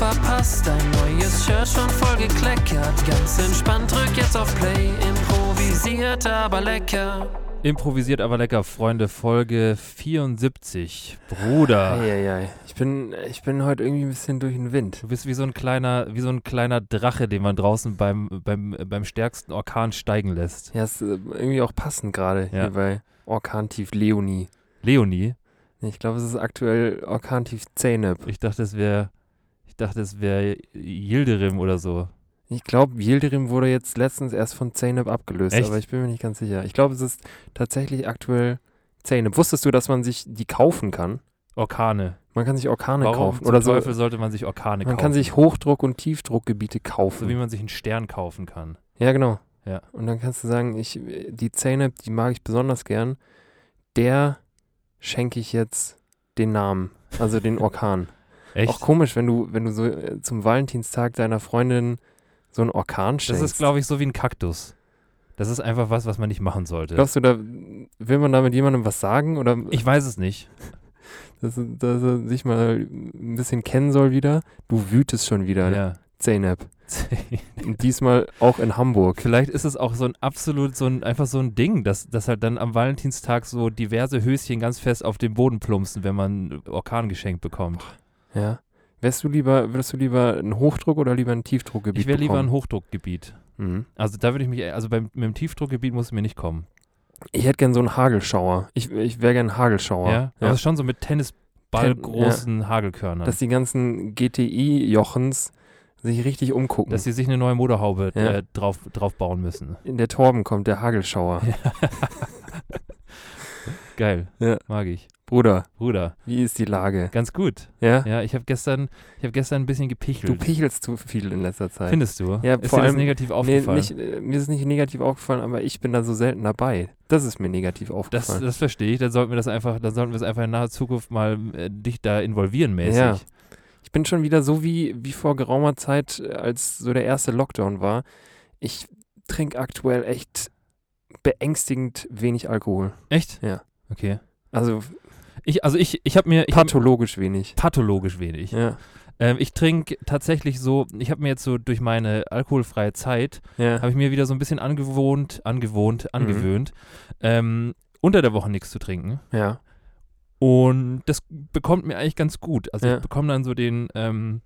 Verpasst, dein neues Shirt schon voll gekleckert. Ganz entspannt, drück jetzt auf Play, improvisiert aber lecker. Improvisiert aber lecker, Freunde, Folge 74. Bruder. Eieiei. Ich bin, ich bin heute irgendwie ein bisschen durch den Wind. Du bist wie so ein kleiner, wie so ein kleiner Drache, den man draußen beim, beim, beim stärksten Orkan steigen lässt. Ja, ist äh, irgendwie auch passend gerade Ja. hier bei Orkantief Leonie. Leonie, Ich glaube, es ist aktuell Orkantief Zeynep. ich dachte, es wäre, dachte, es wäre Yildirim oder so. Ich glaube, Yildirim wurde jetzt letztens erst von Zeynep abgelöst, Echt? aber ich bin mir nicht ganz sicher. Ich glaube, es ist tatsächlich aktuell Zeynep. Wusstest du, dass man sich die kaufen kann? Orkane. Man kann sich Orkane Warum kaufen. Oder so. Teufel sollte man sich Orkane Man kaufen? kann sich Hochdruck- und Tiefdruckgebiete so kaufen. wie man sich einen Stern kaufen kann. Ja, genau. Ja. Und dann kannst du sagen, ich, die Zeynep, die mag ich besonders gern. Der schenke ich jetzt den Namen, also den Orkan. Echt? Auch komisch, wenn du, wenn du so äh, zum Valentinstag deiner Freundin so einen Orkan das schenkst. ist, glaube ich, so wie ein Kaktus. Das ist einfach was, was man nicht machen sollte. Glaubst du, da will man da mit jemandem was sagen? Oder ich weiß es nicht. dass, dass er sich mal ein bisschen kennen soll wieder? Du wütest schon wieder, Ja. Zeynep. Und diesmal auch in Hamburg. Vielleicht ist es auch so ein absolut, so ein, einfach so ein Ding, dass, dass halt dann am Valentinstag so diverse Höschen ganz fest auf den Boden plumpsen, wenn man Orkan geschenkt bekommt. Ja. Wärst du lieber, würdest du lieber einen Hochdruck oder lieber ein Tiefdruckgebiet Ich wäre lieber ein? Hochdruckgebiet. Mhm. Also da würde ich mich, also beim, mit dem Tiefdruckgebiet muss es mir nicht kommen. Ich hätte gern so einen Hagelschauer. Ich, ich wäre gern ein Hagelschauer. Ja? Es ist schon so mit Tennisballgroßen Hagelkörnern. Dass die ganzen GTI-Jochens sich richtig umgucken. dass sie sich eine neue Motorhaube Ja. äh, drauf, drauf bauen müssen. In der Torben kommt der Hagelschauer. Geil. Ja. Mag ich. Bruder, Bruder, wie ist die Lage? ganz gut. Ja? Ja, ich habe gestern, ich habe gestern ein bisschen Du gepichelt. pichelst zu viel in letzter Zeit. Findest du? Ja, ist vor dir das allem- negativ Nee, aufgefallen? nicht, äh, mir ist nicht negativ aufgefallen, aber ich bin da so selten dabei. Das ist mir negativ Das, aufgefallen. das verstehe ich. Dann sollten wir das einfach, dann sollten wir es einfach in naher Zukunft mal äh, dich da involvieren mäßig. Ja. ich bin schon wieder so wie, wie vor geraumer Zeit, äh, als so der erste Lockdown war. Ich trinke aktuell echt beängstigend wenig Alkohol. Echt? Ja. Okay. Also Ich, also ich, ich habe mir ich hab, pathologisch wenig. pathologisch wenig. Ja. Ähm, ich trinke tatsächlich so, ich habe mir jetzt so durch meine alkoholfreie Zeit, Ja. habe ich mir wieder so ein bisschen angewohnt, angewohnt, Mhm. angewöhnt, ähm, unter der Woche nichts zu trinken. Ja. Und das bekommt mir eigentlich ganz gut. Also Ja. ich bekomme dann so den, ähm,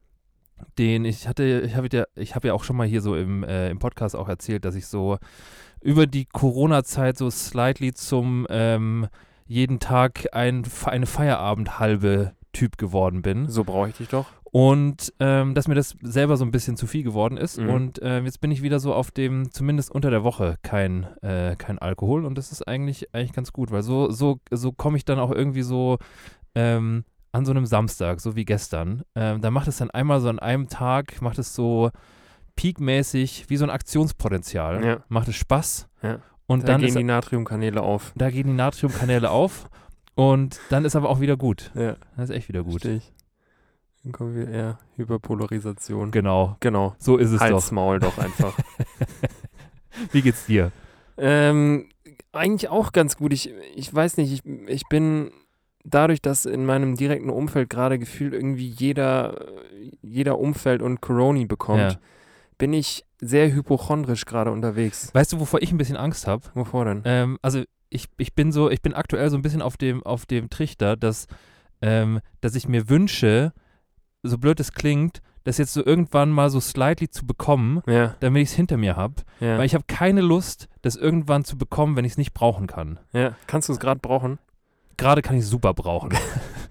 den, ich hatte, ich habe ja, ich habe ja auch schon mal hier so im, äh, im Podcast auch erzählt, dass ich so über die Corona-Zeit so slightly zum ähm, jeden Tag ein, eine Feierabend-halbe Typ geworden bin. So brauche ich dich doch. Und ähm, dass mir das selber so ein bisschen zu viel geworden ist. Mhm. Und ähm, jetzt bin ich wieder so auf dem, zumindest unter der Woche, kein, äh, kein Alkohol. Und das ist eigentlich, eigentlich ganz gut, weil so, so, so komme ich dann auch irgendwie so ähm, an so einem Samstag, so wie gestern. Ähm, da macht es dann einmal so an einem Tag, macht es so peakmäßig wie so ein Aktionspotenzial. Ja. Macht es Spaß. Ja. Und Da dann gehen ist, die Natriumkanäle auf. da gehen die Natriumkanäle auf. Und dann ist aber auch wieder gut. Ja, Das ist echt wieder gut. ich. Dann kommen wir eher Hyperpolarisation. Genau. Genau. So ist es Halt's doch. Maul doch einfach. Wie geht's dir? ähm, eigentlich auch ganz gut. Ich, ich weiß nicht, ich, ich bin dadurch, dass in meinem direkten Umfeld gerade gefühlt irgendwie jeder, jeder Umfeld und Corona bekommt, Ja. bin ich sehr hypochondrisch gerade unterwegs. Weißt du, wovor ich ein bisschen Angst habe? Wovor denn? Ähm, also ich, ich bin so, ich bin aktuell so ein bisschen auf dem, auf dem Trichter, dass, ähm, dass ich mir wünsche, so blöd es klingt, das jetzt so irgendwann mal so slightly zu bekommen, Ja, damit ich es hinter mir habe. ja. Weil ich habe keine Lust, das irgendwann zu bekommen, wenn ich es nicht brauchen kann. ja. Kannst du es gerade brauchen? Gerade kann ich es super brauchen.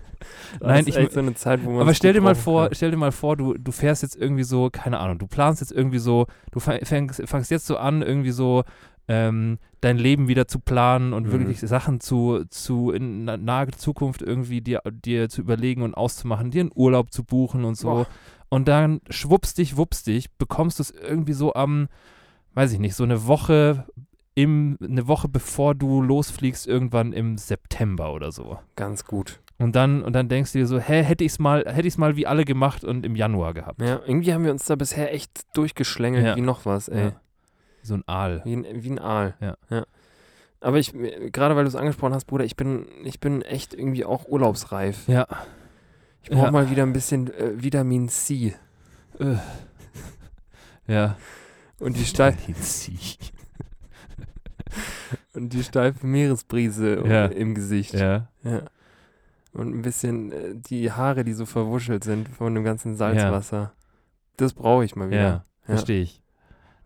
Das Nein, ich, so eine Zeit, wo man aber stell dir mal vor, kann. stell dir mal vor, du, du fährst jetzt irgendwie so, keine Ahnung, du planst jetzt irgendwie so, du fängst, fängst jetzt so an, irgendwie so ähm, dein Leben wieder zu planen und Mhm. wirklich Sachen zu, zu in na- naher Zukunft irgendwie dir, dir zu überlegen und auszumachen, dir einen Urlaub zu buchen und so. Boah. Und dann schwupps dich, wups dich, bekommst du es irgendwie so am, weiß ich nicht, so eine Woche im, eine Woche bevor du losfliegst, irgendwann im September oder so. Ganz gut. Und dann, und dann denkst du dir so, hä, hätte ich es mal, hätte ich mal wie alle gemacht und im Januar gehabt. Ja, irgendwie haben wir uns da bisher echt durchgeschlängelt Ja. wie noch was, ey. Ja. So ein Aal. Wie, ein, wie ein Aal. Ja. Aber ich, gerade weil du es angesprochen hast, Bruder, ich bin, ich bin echt irgendwie auch urlaubsreif. Ja. Ich brauche Ja. mal wieder ein bisschen äh, Vitamin C. Äh. Ja. Und die, steif, Sie. und die steife Meeresbrise Ja. im Gesicht. Ja. Ja. Und ein bisschen äh, die Haare, die so verwuschelt sind von dem ganzen Salzwasser. Das brauche ich mal wieder. Ja. Ja. Verstehe ich.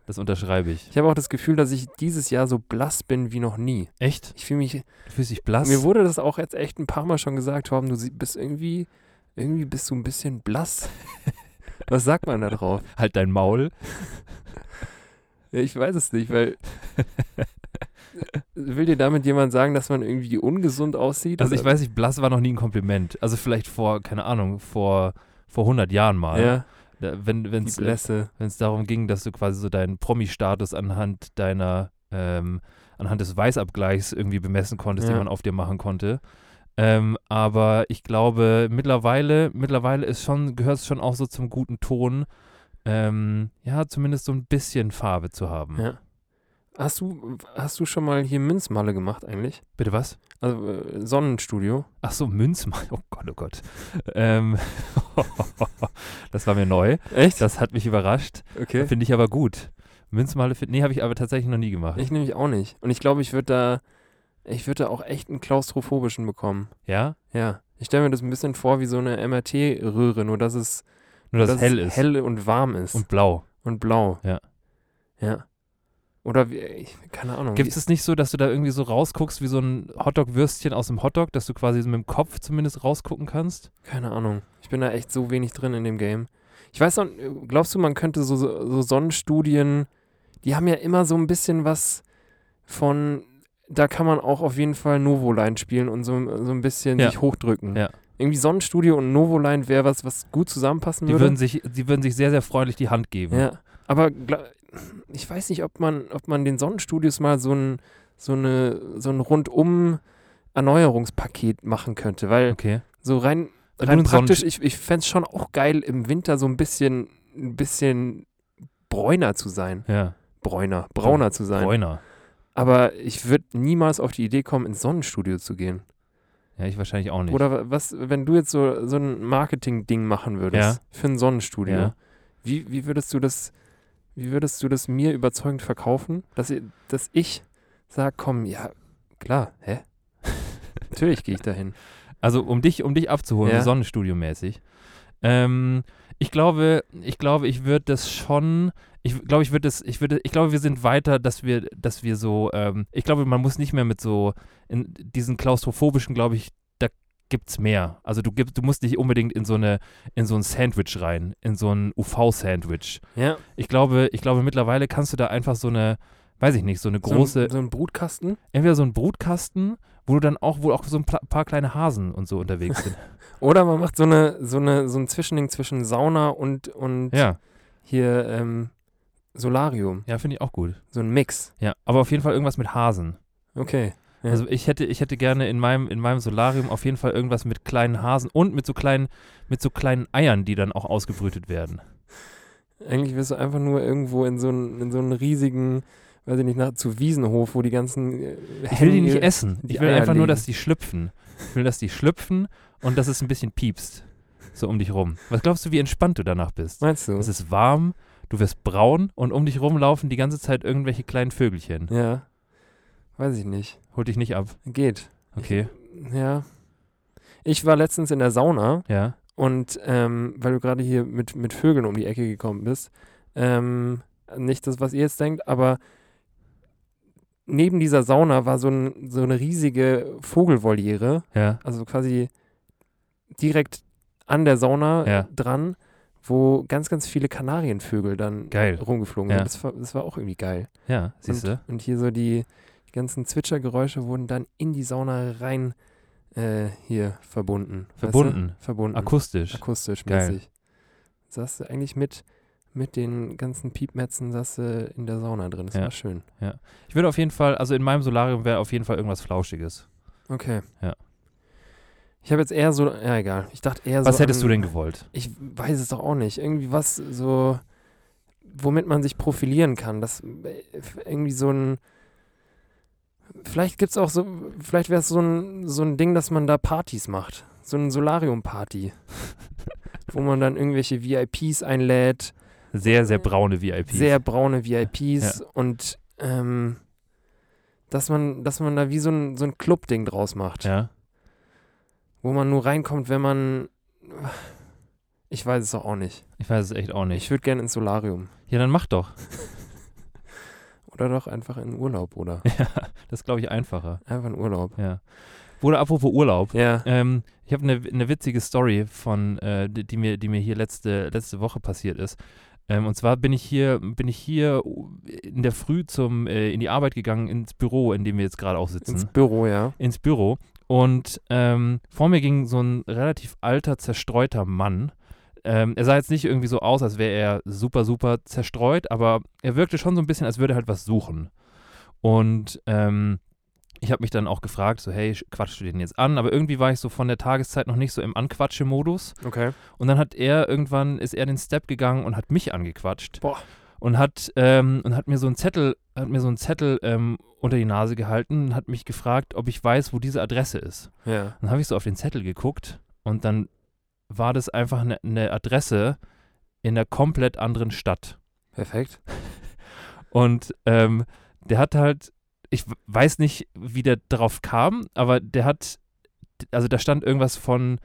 Das unterschreibe ich. Ich habe auch das Gefühl, dass ich dieses Jahr so blass bin wie noch nie. Echt? Ich fühle mich. Du fühlst dich blass? Mir wurde das auch jetzt echt ein paar Mal schon gesagt, Torben, du bist irgendwie. Irgendwie bist du ein bisschen blass. Was sagt man da drauf? halt dein Maul. Ja, ich weiß es nicht, weil. Will dir damit jemand sagen, dass man irgendwie ungesund aussieht? Also ich oder- weiß nicht, blass war noch nie ein Kompliment. Also vielleicht vor, keine Ahnung, vor, vor 100 Jahren mal. Ja, wenn es darum ging, dass du quasi so deinen Promi-Status anhand deiner, ähm, anhand des Weißabgleichs irgendwie bemessen konntest, Ja. den man auf dir machen konnte. Ähm, aber ich glaube, mittlerweile, mittlerweile ist schon, gehört es schon auch so zum guten Ton, ähm, ja, zumindest so ein bisschen Farbe zu haben. Ja. Hast du, hast du schon mal hier Münzmalle gemacht eigentlich? Bitte was? Also äh, Sonnenstudio? Ach so, Münzmann. Oh Gott, oh Gott. Ähm, das war mir neu. Echt? Das hat mich überrascht. Okay. Finde ich aber gut. Münzmale, nee, habe ich aber tatsächlich noch nie gemacht. Ich nämlich auch nicht. Und ich glaube, ich würde da, ich würde da auch echt einen klaustrophobischen bekommen. ja? Ja. Ich stelle mir das ein bisschen vor wie so eine MRT-Röhre, nur dass es, Nur, dass, dass hell es ist. hell und warm ist. Und blau. Und blau. Ja. Ja. Oder wie, ich, keine Ahnung. Gibt es nicht so, dass du da irgendwie so rausguckst wie so ein Hotdog-Würstchen aus dem Hotdog, dass du quasi so mit dem Kopf zumindest rausgucken kannst? Keine Ahnung. Ich bin da echt so wenig drin in dem Game. Ich weiß auch, glaubst du, man könnte so, so, so Sonnenstudien, die haben ja immer so ein bisschen was von, da kann man auch auf jeden Fall Novoline spielen und so, so ein bisschen Ja. sich hochdrücken. Ja. Irgendwie Sonnenstudio und Novoline wäre was, was gut zusammenpassen Die würde. würden, sich, die würden sich sehr, sehr freundlich die Hand geben. Ja, aber ich weiß nicht, ob man, ob man den Sonnenstudios mal so ein, so eine, so ein rundum Erneuerungspaket machen könnte, weil Okay. so rein, rein praktisch, ich, ich fände es schon auch geil, im Winter so ein bisschen, ein bisschen bräuner zu sein. Ja. Bräuner, brauner zu sein. Bräuner. Aber ich würde niemals auf die Idee kommen, ins Sonnenstudio zu gehen. Ja, ich wahrscheinlich auch nicht. Oder wa- was, wenn du jetzt so, so ein Marketing-Ding machen würdest für ein Sonnenstudio, Ja. wie, wie würdest du das, wie würdest du das mir überzeugend verkaufen, dass, ich- dass ich sage, komm, ja, klar, hä? Natürlich gehe ich dahin. Also um dich, um dich abzuholen, Ja. so Sonnenstudio-mäßig. Ähm, ich glaube, ich glaube, ich würde das schon. Ich glaube, ich würde das, ich würde, ich glaube, wir sind weiter, dass wir, dass wir so, ähm, ich glaube, man muss nicht mehr mit so, in diesen klaustrophobischen, glaube ich, gibt's mehr. Also du gibst, du musst nicht unbedingt in so eine, in so ein Sandwich rein, in so ein UV-Sandwich. Ja, Ich glaube, ich glaube, mittlerweile kannst du da einfach so eine, weiß ich nicht, so eine große, so, ein- so ein Brutkasten. entweder so ein Brutkasten, wo du dann auch, wo auch so ein paar kleine Hasen und so unterwegs sind. Oder man macht so eine, so eine, so ein Zwischending zwischen Sauna und, und ja, hier ähm, Solarium. ja, finde ich auch gut. So ein Mix. Ja, aber auf jeden Fall irgendwas mit Hasen. Okay. Also ich hätte, ich hätte gerne in meinem, in meinem Solarium auf jeden Fall irgendwas mit kleinen Hasen und mit so kleinen, mit so kleinen Eiern, die dann auch ausgebrütet werden. Eigentlich wirst du einfach nur irgendwo in so einen, in so einen riesigen, weiß ich nicht, nach, zu Wiesenhof, wo die ganzen. äh, Ich will die nicht essen. die Ich will Eier einfach nur, legen. dass die schlüpfen. Ich will, dass die schlüpfen und dass es ein bisschen piepst. So um dich rum. Was glaubst du, wie entspannt du danach bist? Meinst du? Es ist warm, du wirst braun und um dich rum laufen die ganze Zeit irgendwelche kleinen Vögelchen. Ja. Weiß ich nicht. Holt dich nicht ab. Geht. Okay. Ja. Ich war letztens in der Sauna Ja. und ähm, weil du gerade hier mit, mit Vögeln um die Ecke gekommen bist, ähm, nicht das, was ihr jetzt denkt, aber neben dieser Sauna war so, ein, so eine riesige Vogelvoliere, Ja. also quasi direkt an der Sauna Ja. dran, wo ganz, ganz viele Kanarienvögel dann Geil. rumgeflogen Ja. sind. Das war, das war auch irgendwie geil. Ja, siehst du? Und, und hier so die, die ganzen Zwitschergeräusche wurden dann in die Sauna rein äh, hier verbunden. weißt du? Verbunden. Verbunden. Akustisch. Akustisch Geil. mäßig. Saß du eigentlich mit, mit den ganzen Piepmetzen saß du in der Sauna drin. Das Ja. war schön. Ich würde auf jeden Fall, also in meinem Solarium wäre auf jeden Fall irgendwas Flauschiges. Okay. Ja. Ich habe jetzt eher so, ja egal, ich dachte eher so Was hättest an, du denn gewollt? Ich weiß es doch auch nicht. Irgendwie was so, womit man sich profilieren kann. Das äh, irgendwie so ein, vielleicht gibt es auch so, vielleicht wäre es so ein, so ein Ding, dass man da Partys macht. So ein Solarium-Party. wo man dann irgendwelche VIPs einlädt, Sehr, sehr braune VIPs. sehr braune VIPs und ähm, dass man, dass man da wie so ein, so ein Club-Ding draus macht. Ja. Wo man nur reinkommt, wenn man. Ich weiß es doch auch nicht. Ich weiß es echt auch Ich nicht. würde gerne ins Solarium. Ja, dann mach doch. Oder doch einfach in Urlaub, oder? Ja, das glaube ich einfacher. Einfach in Urlaub. Ja. Oder apropos Urlaub. Ja. Ähm, ich habe eine ne witzige Story von, äh, die, die mir, die mir hier letzte, letzte Woche passiert ist. Ähm, und zwar bin ich hier, bin ich hier in der Früh zum, äh, in die Arbeit gegangen, ins Büro, in dem wir jetzt gerade auch sitzen. Ins Büro, ja. ins Büro und ähm, vor mir ging so ein relativ alter, zerstreuter Mann. Ähm, er sah jetzt nicht irgendwie so aus, als wäre er super, super zerstreut, aber er wirkte schon so ein bisschen, als würde er halt was suchen. Und ähm, ich habe mich dann auch gefragt, so hey, sch- quatschst du den jetzt an? Aber irgendwie war ich so von der Tageszeit noch nicht so im Anquatsche-Modus. Okay. Und dann hat er irgendwann, ist er den Step gegangen und hat mich angequatscht. Boah. Und hat, ähm, und hat mir so einen Zettel, hat mir so einen Zettel ähm, unter die Nase gehalten und hat mich gefragt, ob ich weiß, wo diese Adresse ist. Ja. Dann habe ich so auf den Zettel geguckt und dann war das einfach eine ne Adresse in einer komplett anderen Stadt. Perfekt. Und ähm, der hat halt, ich weiß nicht, wie der drauf kam, aber der hat, also da stand irgendwas von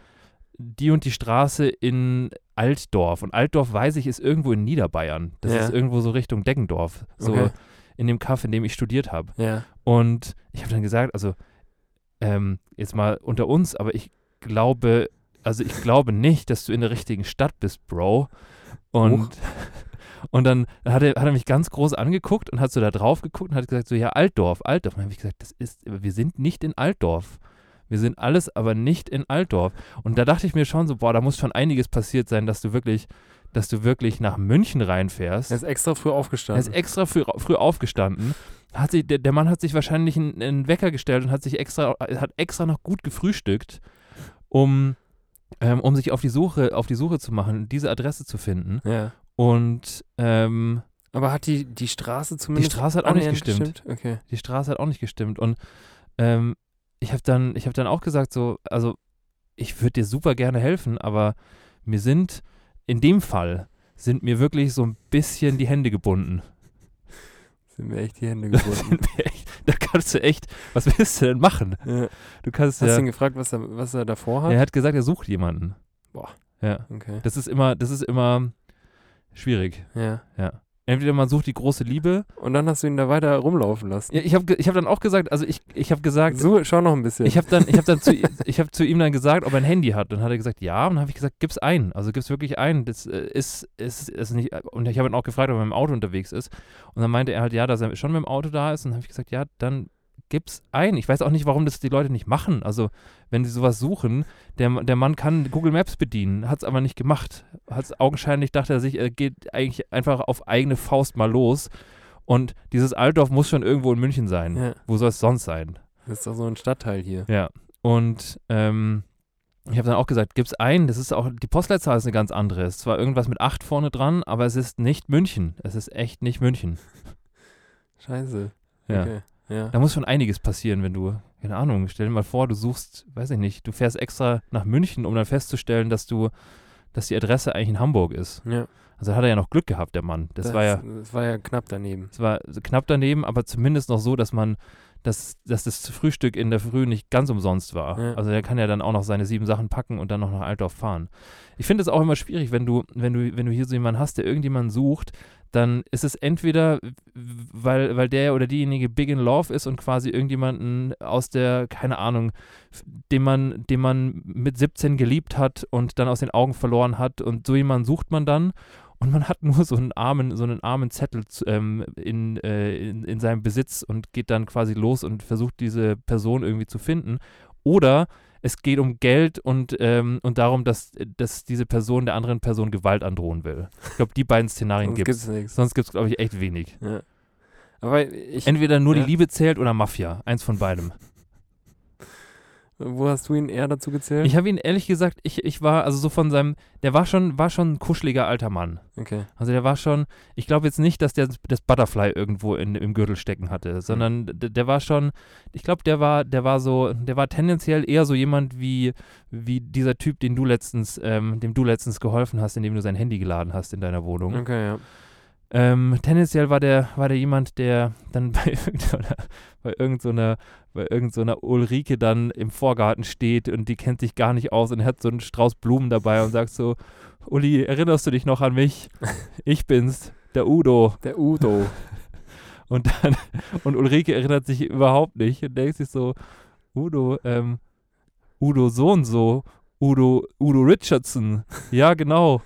die und die Straße in Altdorf. Und Altdorf, weiß ich, ist irgendwo in Niederbayern. Das Ja. ist irgendwo so Richtung Deggendorf. So Okay. in dem Kaff, in dem ich studiert habe. Ja. Und ich habe dann gesagt, also ähm, jetzt mal unter uns, aber ich glaube, also ich glaube nicht, dass du in der richtigen Stadt bist, Bro. Und, und dann hat er, hat er mich ganz groß angeguckt und hat so da drauf geguckt und hat gesagt, so ja, Altdorf, Altdorf. Und dann habe ich gesagt, das ist, wir sind nicht in Altdorf. Wir sind alles, aber nicht in Altdorf. Und da dachte ich mir schon so, boah, da muss schon einiges passiert sein, dass du wirklich, dass du wirklich nach München reinfährst. Er ist extra früh Er aufgestanden. ist extra früh, früh aufgestanden. Hat sich, der, der Mann hat sich wahrscheinlich einen, einen Wecker gestellt und hat sich extra, hat extra noch gut gefrühstückt, um, ähm, um sich auf die Suche, auf die Suche zu machen, diese Adresse zu finden. ja. Und ähm, Aber hat die, die Straße die zumindest. Straße hat auch nicht annähernd gestimmt. Okay. Die Straße hat auch nicht gestimmt. Und ähm, ich habe dann, ich habe dann auch gesagt, so, also ich würde dir super gerne helfen, aber mir sind in dem Fall sind mir wirklich so ein bisschen die Hände gebunden. Sind mir echt die Hände gebunden. Sind wir echt, da kannst du echt, was willst du denn machen? ja. Du kannst Hast du ja, ihn gefragt, was er, was er davor hat? er hat gesagt, er sucht jemanden. Boah. Ja, Okay. das ist immer, das ist immer schwierig. Ja. Ja. Entweder man sucht die große Liebe. Und dann hast du ihn da weiter rumlaufen lassen. Ja, ich habe ich hab dann auch gesagt, also ich, ich habe gesagt, So, schau noch ein bisschen. ich habe dann, ich habe dann zu, ich habe zu ihm dann gesagt, ob er ein Handy hat. Dann hat er gesagt, ja. Und dann habe ich gesagt, gib's ein. Also gib's wirklich ein. Das äh, ist, ist, ist nicht. Und ich habe ihn auch gefragt, ob er im Auto unterwegs ist. Und dann meinte er halt, ja, dass er schon mit dem Auto da ist. Und dann habe ich gesagt, ja, dann gib's ein. Ich weiß auch nicht, warum das die Leute nicht machen. Also wenn sie sowas suchen, der, der Mann kann Google Maps bedienen, hat es aber nicht gemacht. Hat's augenscheinlich dachte er sich, er geht eigentlich einfach auf eigene Faust mal los. Und dieses Altdorf muss schon irgendwo in München sein. ja. Wo soll es sonst sein? Das ist doch so ein Stadtteil hier. Ja. Und ähm, ich habe dann auch gesagt, gib's ein, das ist auch, die Postleitzahl ist eine ganz andere. Es ist zwar irgendwas mit 8 vorne dran, aber es ist nicht München. Es ist echt nicht München. Scheiße. Ja. Okay. Ja. Da muss schon einiges passieren, wenn du, keine Ahnung, stell dir mal vor, du suchst, weiß ich nicht, du fährst extra nach München, um dann festzustellen, dass du, dass die Adresse eigentlich in Hamburg ist. ja. Also hat er ja noch Glück gehabt, der Mann. Das, war ja, Das war ja knapp daneben. es war knapp daneben, aber zumindest noch so, dass man, dass, dass das Frühstück in der Früh nicht ganz umsonst war. Ja. Also der kann ja dann auch noch seine sieben Sachen packen und dann noch nach Altdorf fahren. Ich finde es auch immer schwierig, wenn du, wenn du, wenn du hier so jemanden hast, der irgendjemanden sucht, dann ist es entweder, weil, weil der oder diejenige big in love ist und quasi irgendjemanden aus der, keine Ahnung, den man, den man mit 17 geliebt hat und dann aus den Augen verloren hat und so jemanden sucht man dann und man hat nur so einen armen, so einen armen Zettel ähm, in, äh, in, in seinem Besitz und geht dann quasi los und versucht diese Person irgendwie zu finden. Oder es geht um Geld und, ähm, und darum, dass, dass diese Person der anderen Person Gewalt androhen will. Ich glaube, die beiden Szenarien gibt es. Sonst gibt es, glaube ich, echt wenig. Ja. Aber ich, Entweder nur Ja. die Liebe zählt oder Mafia. Eins von beidem. Wo hast du ihn eher dazu gezählt? Ich habe ihn ehrlich gesagt, ich, ich war, also so von seinem, der war schon, war schon ein kuscheliger alter Mann. okay. Also der war schon, ich glaube jetzt nicht, dass der das Butterfly irgendwo in, im Gürtel stecken hatte, sondern der, der war schon, ich glaube, der war, der war so, der war tendenziell eher so jemand wie, wie dieser Typ, den du letztens, ähm, dem du letztens geholfen hast, indem du sein Handy geladen hast in deiner Wohnung. Okay, ja. Ähm, tendenziell war der, war der jemand, der dann bei irgendeiner, bei irgendeiner, bei irgendeiner Ulrike dann im Vorgarten steht und die kennt sich gar nicht aus und hat so einen Strauß Blumen dabei und sagt so, Uli, erinnerst du dich noch an mich? Ich bin's, der Udo. Der Udo. Und dann, und Ulrike erinnert sich überhaupt nicht und denkt sich so, Udo, ähm, Udo so und so, Udo, Udo Richardson, ja genau.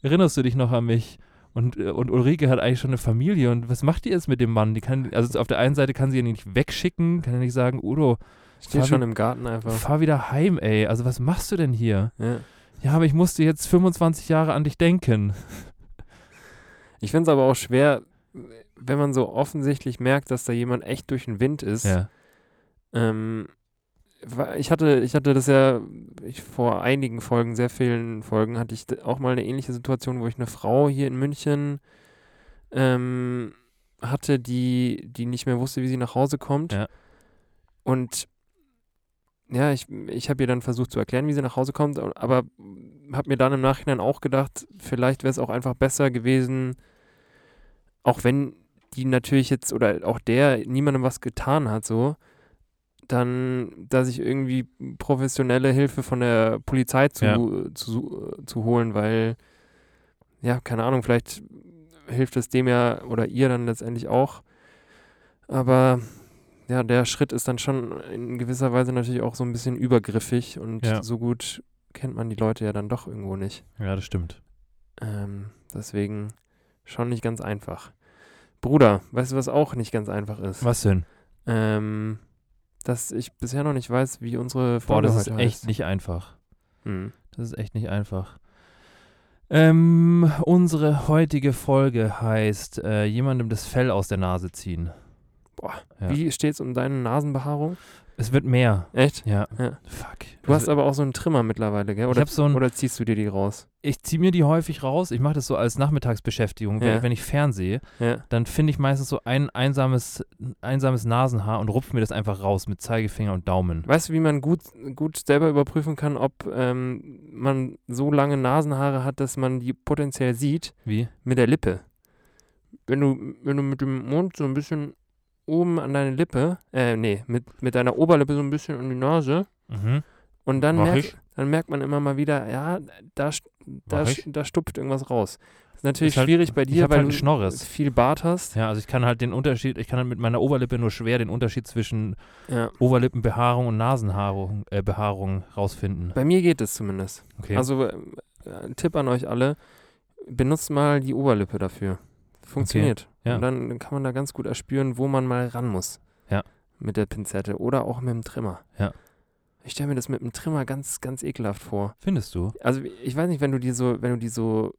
Erinnerst du dich noch an mich? Und, äh, und Ulrike hat eigentlich schon eine Familie und was macht die jetzt mit dem Mann? Die kann, also auf der einen Seite kann sie ihn nicht wegschicken, kann ja nicht sagen, Udo, Steht schon im Garten einfach. fahr wieder heim, ey. Also was machst du denn hier? Ja. Ja, aber ich musste jetzt 25 Jahre an dich denken. Ich finde es aber auch schwer, wenn man so offensichtlich merkt, dass da jemand echt durch den Wind ist. Ja. Ähm, ich hatte, ich hatte das ja ich, vor einigen Folgen, sehr vielen Folgen, hatte ich auch mal eine ähnliche Situation, wo ich eine Frau hier in München ähm, hatte, die, die nicht mehr wusste, wie sie nach Hause kommt. Ja. Und ja, ich, ich habe ihr dann versucht zu erklären, wie sie nach Hause kommt, aber habe mir dann im Nachhinein auch gedacht, vielleicht wäre es auch einfach besser gewesen, auch wenn die natürlich jetzt oder auch der niemandem was getan hat, so, dann, dass ich irgendwie professionelle Hilfe von der Polizei zu, Ja. zu, zu holen, weil, ja, keine Ahnung, vielleicht hilft es dem ja oder ihr dann letztendlich auch. Aber ja, der Schritt ist dann schon in gewisser Weise natürlich auch so ein bisschen übergriffig und Ja. so gut kennt man die Leute ja dann doch irgendwo nicht. Ja, das stimmt. Ähm, deswegen schon nicht ganz einfach. Bruder, weißt du, was auch nicht ganz einfach ist? Was denn? Ähm, dass ich bisher noch nicht weiß, wie unsere Boah, Folge das ist echt heißt. nicht einfach. Hm. Das ist echt nicht einfach. Ähm, unsere heutige Folge heißt äh, jemandem das Fell aus der Nase ziehen. Boah, Ja. wie steht's um deine Nasenbehaarung? Es wird mehr. Echt? Ja. Ja. Fuck. Du hast aber auch so einen Trimmer mittlerweile, gell? ich Oder, habe so ein, oder ziehst du dir die raus? ich ziehe mir die häufig raus. Ich mache das so als Nachmittagsbeschäftigung. Wenn, Ja. wenn ich fernsehe, Ja. dann finde ich meistens so ein einsames, einsames Nasenhaar und rupfe mir das einfach raus mit Zeigefinger und Daumen. Weißt du, wie man gut, gut selber überprüfen kann, ob ähm, man so lange Nasenhaare hat, dass man die potenziell sieht? Wie? Mit der Lippe. Wenn du, wenn du mit dem Mund so ein bisschen oben an deine Lippe, äh, nee, mit, mit deiner Oberlippe so ein bisschen an die Nase Mhm. und dann, Mach merk, ich. dann merkt man immer mal wieder, ja, da, da, da stupft irgendwas raus. Das ist natürlich Ist halt- schwierig bei dir, weil halt du viel Bart hast. Ja, also ich kann halt den Unterschied, ich kann halt mit meiner Oberlippe nur schwer den Unterschied zwischen Ja. Oberlippenbehaarung und Nasenbehaarung äh, Behaarung rausfinden. Bei mir geht es zumindest. Okay. Also äh, ein Tipp an euch alle, benutzt mal die Oberlippe dafür. Funktioniert. Ja. Und dann kann man da ganz gut erspüren, wo man mal ran muss. Ja. Mit der Pinzette oder auch mit dem Trimmer. Ja. Ich stelle mir das mit dem Trimmer ganz, ganz ekelhaft vor. Findest du? Also ich weiß nicht, wenn du die so, wenn du die so,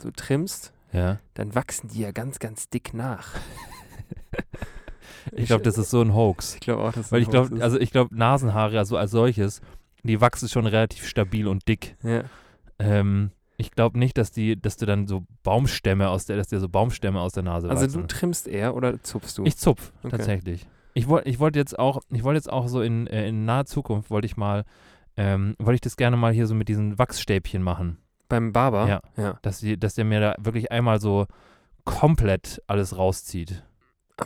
so trimmst, Ja. dann wachsen die ja ganz, ganz dick nach. Ich glaube, das ist so ein Hoax. Ich glaube auch, Weil das ich ein Hoax glaube, ist. also ich glaube, Nasenhaare, also als solches, die wachsen schon relativ stabil und dick. ja. Ähm, ich glaube nicht, dass die, dass du dann so Baumstämme aus der, dass dir so Baumstämme aus der Nase Also wachsen. du trimmst eher oder zupfst du? Ich zupf, Okay. tatsächlich. Ich wollte ich wollt jetzt auch, ich wollte jetzt auch so in, äh, in naher Zukunft, wollte ich mal, ähm, wollte ich das gerne mal hier so mit diesen Wachsstäbchen machen. Beim Barber? Ja. ja. Dass, die, dass der mir da wirklich einmal so komplett alles rauszieht.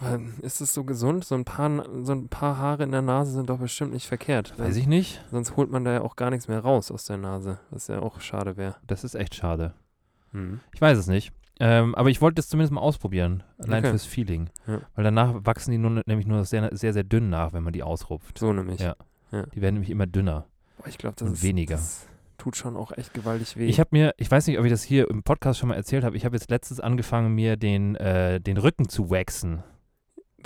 Aber ist es so gesund? So ein, paar, so ein paar Haare in der Nase sind doch bestimmt nicht verkehrt. Weiß ich nicht. Sonst holt man da ja auch gar nichts mehr raus aus der Nase, was ja auch schade wäre. Das ist echt schade. Hm. Ich weiß es nicht. Ähm, aber ich wollte das zumindest mal ausprobieren. Allein Okay. fürs Feeling. Ja. Weil danach wachsen die nur, nämlich nur sehr, sehr, sehr dünn nach, wenn man die ausrupft. So nämlich. Ja. Die werden nämlich immer dünner. Boah, ich glaube, das Und ist, weniger. Das tut schon auch echt gewaltig weh. Ich habe mir, ich weiß nicht, ob ich das hier im Podcast schon mal erzählt habe, ich habe jetzt letztens angefangen, mir den, äh, den Rücken zu waxen.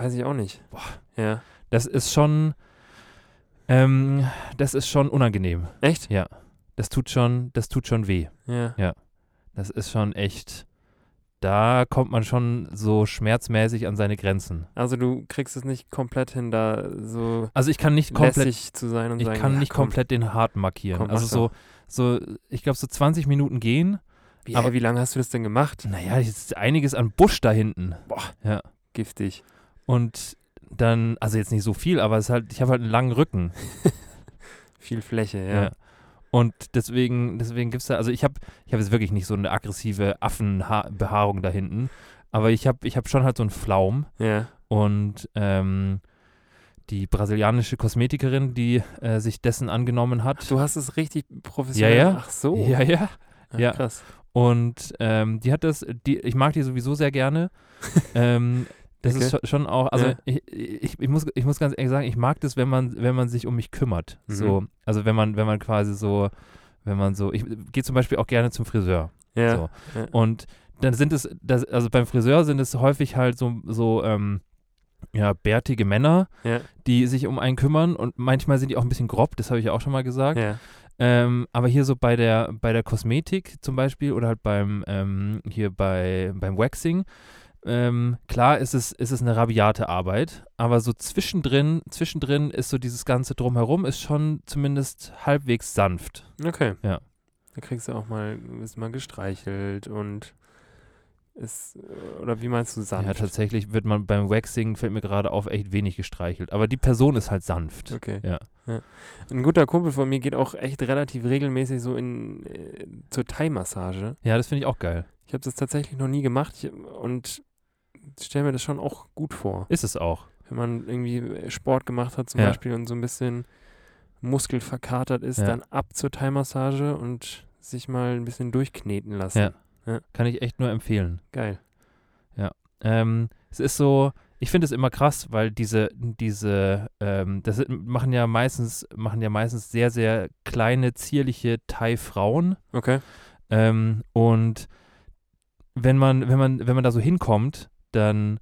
Weiß ich auch nicht. Boah. Ja. Das ist schon, Ähm, das ist schon unangenehm. Echt? Ja. Das tut schon, das tut schon weh. Ja. Das ist schon echt. Da kommt man schon so schmerzmäßig an seine Grenzen. Also du kriegst es nicht komplett hin, da so Also ich kann nicht komplett, zu sein und ich sagen, kann ja, nicht komm, komplett den Hart markieren. komm, also so, so, ich glaube so 20 Minuten gehen. Wie, aber- ey, wie lange hast du das denn gemacht? Naja, es ist einiges an Busch da hinten. Boah. Ja. Giftig. Und dann, also jetzt nicht so viel, aber es ist halt, ich habe halt einen langen Rücken. Viel Fläche, Ja. ja. Und deswegen, deswegen gibt es da, also ich habe ich hab jetzt wirklich nicht so eine aggressive Affenbehaarung da hinten, aber ich habe ich hab schon halt so einen Flaum Ja. und ähm, die brasilianische Kosmetikerin, die äh, sich dessen angenommen hat. Du hast es richtig professionell. Ja, ja. Ach so. Ja, ja. Ach, ja. Krass. Und ähm, die hat das, die, ich mag die sowieso sehr gerne. ähm, das ist Okay. scho- schon auch, also Ja. ich, ich, ich, muss, ich muss ganz ehrlich sagen, ich mag das, wenn man, wenn man sich um mich kümmert. Mhm. So, also wenn man, wenn man quasi so, wenn man so, ich gehe zum Beispiel auch gerne zum Friseur. Ja. So. ja. Und dann sind es, das, also beim Friseur sind es häufig halt so, so ähm, ja, bärtige Männer, Ja. die sich um einen kümmern und manchmal sind die auch ein bisschen grob, das habe ich auch schon mal gesagt. ja. Ähm, aber hier so bei der, bei der Kosmetik zum Beispiel oder halt beim, ähm, hier bei, beim Waxing, ähm, klar ist es, ist es eine rabiate Arbeit, aber so zwischendrin, zwischendrin ist so dieses ganze Drumherum ist schon zumindest halbwegs sanft. Okay. Ja. Da kriegst du auch mal, wirst mal gestreichelt und ist, oder wie meinst du sanft? Ja, tatsächlich wird man beim Waxing, fällt mir gerade auf, echt wenig gestreichelt. Aber die Person ist halt sanft. Okay. Ja. Ein guter Kumpel von mir geht auch echt relativ regelmäßig so in äh, zur Thai-Massage. Ja, das finde ich auch geil. Ich habe das tatsächlich noch nie gemacht ich, und stelle mir das schon auch gut vor. Ist es auch. Wenn man irgendwie Sport gemacht hat zum Ja. Beispiel und so ein bisschen muskelverkatert ist, Ja. dann ab zur Thai-Massage und sich mal ein bisschen durchkneten lassen. Ja. Kann ich echt nur empfehlen. Geil. Ähm, es ist so, ich finde es immer krass, weil diese, diese, ähm, das machen ja meistens, machen ja meistens sehr, sehr kleine, zierliche Thai-Frauen. Okay. Ähm, und wenn man, wenn man, wenn man da so hinkommt, dann,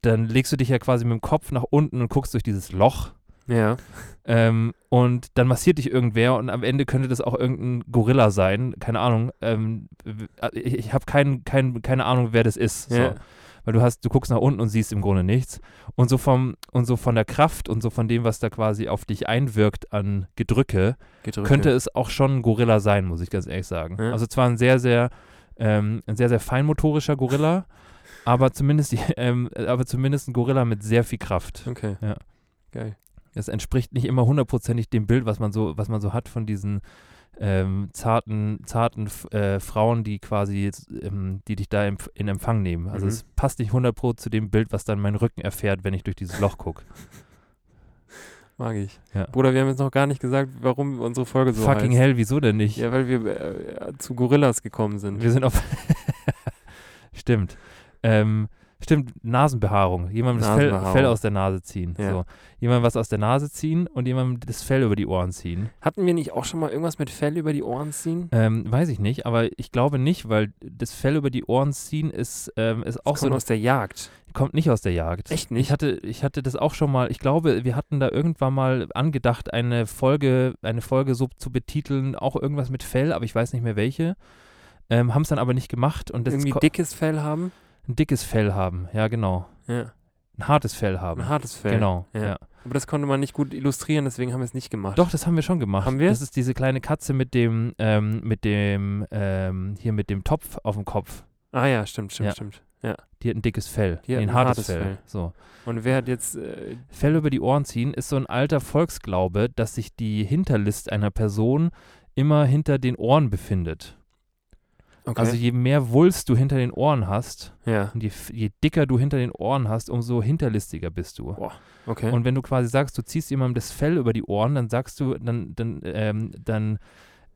dann legst du dich ja quasi mit dem Kopf nach unten und guckst durch dieses Loch. Ja. Ähm, und dann massiert dich irgendwer und am Ende könnte das auch irgendein Gorilla sein. Keine Ahnung. Ähm, ich ich habe kein, kein, keine Ahnung, wer das ist. So. Ja. Weil du hast, du guckst nach unten und siehst im Grunde nichts. Und so vom, und so von der Kraft und so von dem, was da quasi auf dich einwirkt an Gedrücke, Gedrücke. könnte es auch schon ein Gorilla sein, muss ich ganz ehrlich sagen. Ja. Also zwar ein sehr, sehr, ähm, ein sehr, sehr feinmotorischer Gorilla, aber zumindest, die- ähm, aber zumindest ein Gorilla mit sehr viel Kraft. Okay. Ja. Geil. Es entspricht nicht immer hundertprozentig dem Bild, was man so, was man so hat von diesen ähm, zarten, zarten äh, Frauen, die quasi, jetzt, ähm, die dich da in, in Empfang nehmen. Also Mhm. es passt nicht 100% zu dem Bild, was dann mein Rücken erfährt, wenn ich durch dieses Loch gucke. Mag ich. Ja. Bruder, wir haben jetzt noch gar nicht gesagt, warum unsere Folge so Fucking heißt. hell, wieso denn nicht? Ja, weil wir äh, zu Gorillas gekommen sind. Wir sind auf. stimmt. Ähm, stimmt, Nasenbehaarung. Jemandem das Fell. Fell aus der Nase ziehen. Ja. So. Jemandem was aus der Nase ziehen und jemandem das Fell über die Ohren ziehen. Hatten wir nicht auch schon mal irgendwas mit Fell über die Ohren ziehen? Ähm, weiß ich nicht, aber ich glaube nicht, weil das Fell über die Ohren ziehen ist, ähm, ist auch Das so. kommt aus der Jagd. kommt nicht aus der Jagd. Echt nicht? Ich hatte, ich hatte das auch schon mal, ich glaube, wir hatten da irgendwann mal angedacht, eine Folge, eine Folge so zu betiteln, auch irgendwas mit Fell, aber ich weiß nicht mehr welche. Ähm, haben es dann aber nicht gemacht und das Irgendwie dickes Fell haben? Ein dickes Fell haben, ja genau. Ja. Ein hartes Fell haben. Ein hartes Fell. Genau, Ja. ja. Aber das konnte man nicht gut illustrieren, deswegen haben wir es nicht gemacht. Doch, das haben wir schon gemacht. Haben wir? Das ist diese kleine Katze mit dem, ähm, mit dem, ähm, hier mit dem Topf auf dem Kopf. Ah ja, stimmt, stimmt, Ja. stimmt. Die hat ein dickes Fell. Die hat ein hartes, hartes Fell. Fell. So. Und wer hat jetzt. Äh, Fell über die Ohren ziehen ist so ein alter Volksglaube, dass sich die Hinterlist einer Person immer hinter den Ohren befindet. Okay. Also je mehr Wulst du hinter den Ohren hast ja, und je, je dicker du hinter den Ohren hast, umso hinterlistiger bist du. okay. Und wenn du quasi sagst, du ziehst jemandem das Fell über die Ohren, dann sagst du, dann, dann, ähm, dann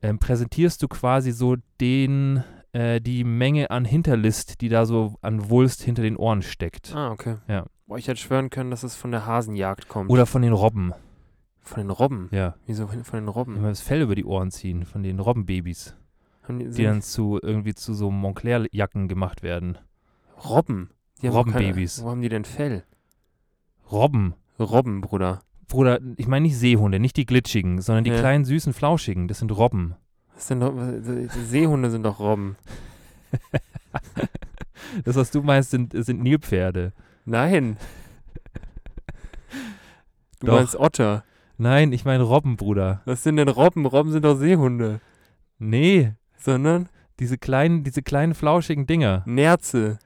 ähm, präsentierst du quasi so den, äh, die Menge an Hinterlist, die da so an Wulst hinter den Ohren steckt. ah, okay. Ja. Boah, ich hätte schwören können, dass es von der Hasenjagd kommt. Oder von den Robben. von den Robben. Ja. Wieso von den Robben? Immer das Fell über die Ohren ziehen, von den Robbenbabys, die, dann zu irgendwie zu so Montclair-Jacken gemacht werden. Robben? Robbenbabys. Wo haben die denn Fell? Robben. Robben, Bruder. Bruder, ich meine nicht Seehunde, nicht die glitschigen, sondern die Ja. kleinen, süßen, flauschigen. Das sind Robben. Was sind die Seehunde sind doch Robben. Das, was du meinst, sind, sind Nilpferde. Nein. Du Doch. meinst Otter. Nein, ich meine Robben, Bruder. Was sind denn Robben? Robben sind doch Seehunde. Nee, Sondern diese kleinen, diese kleinen, flauschigen Dinger. Nerze.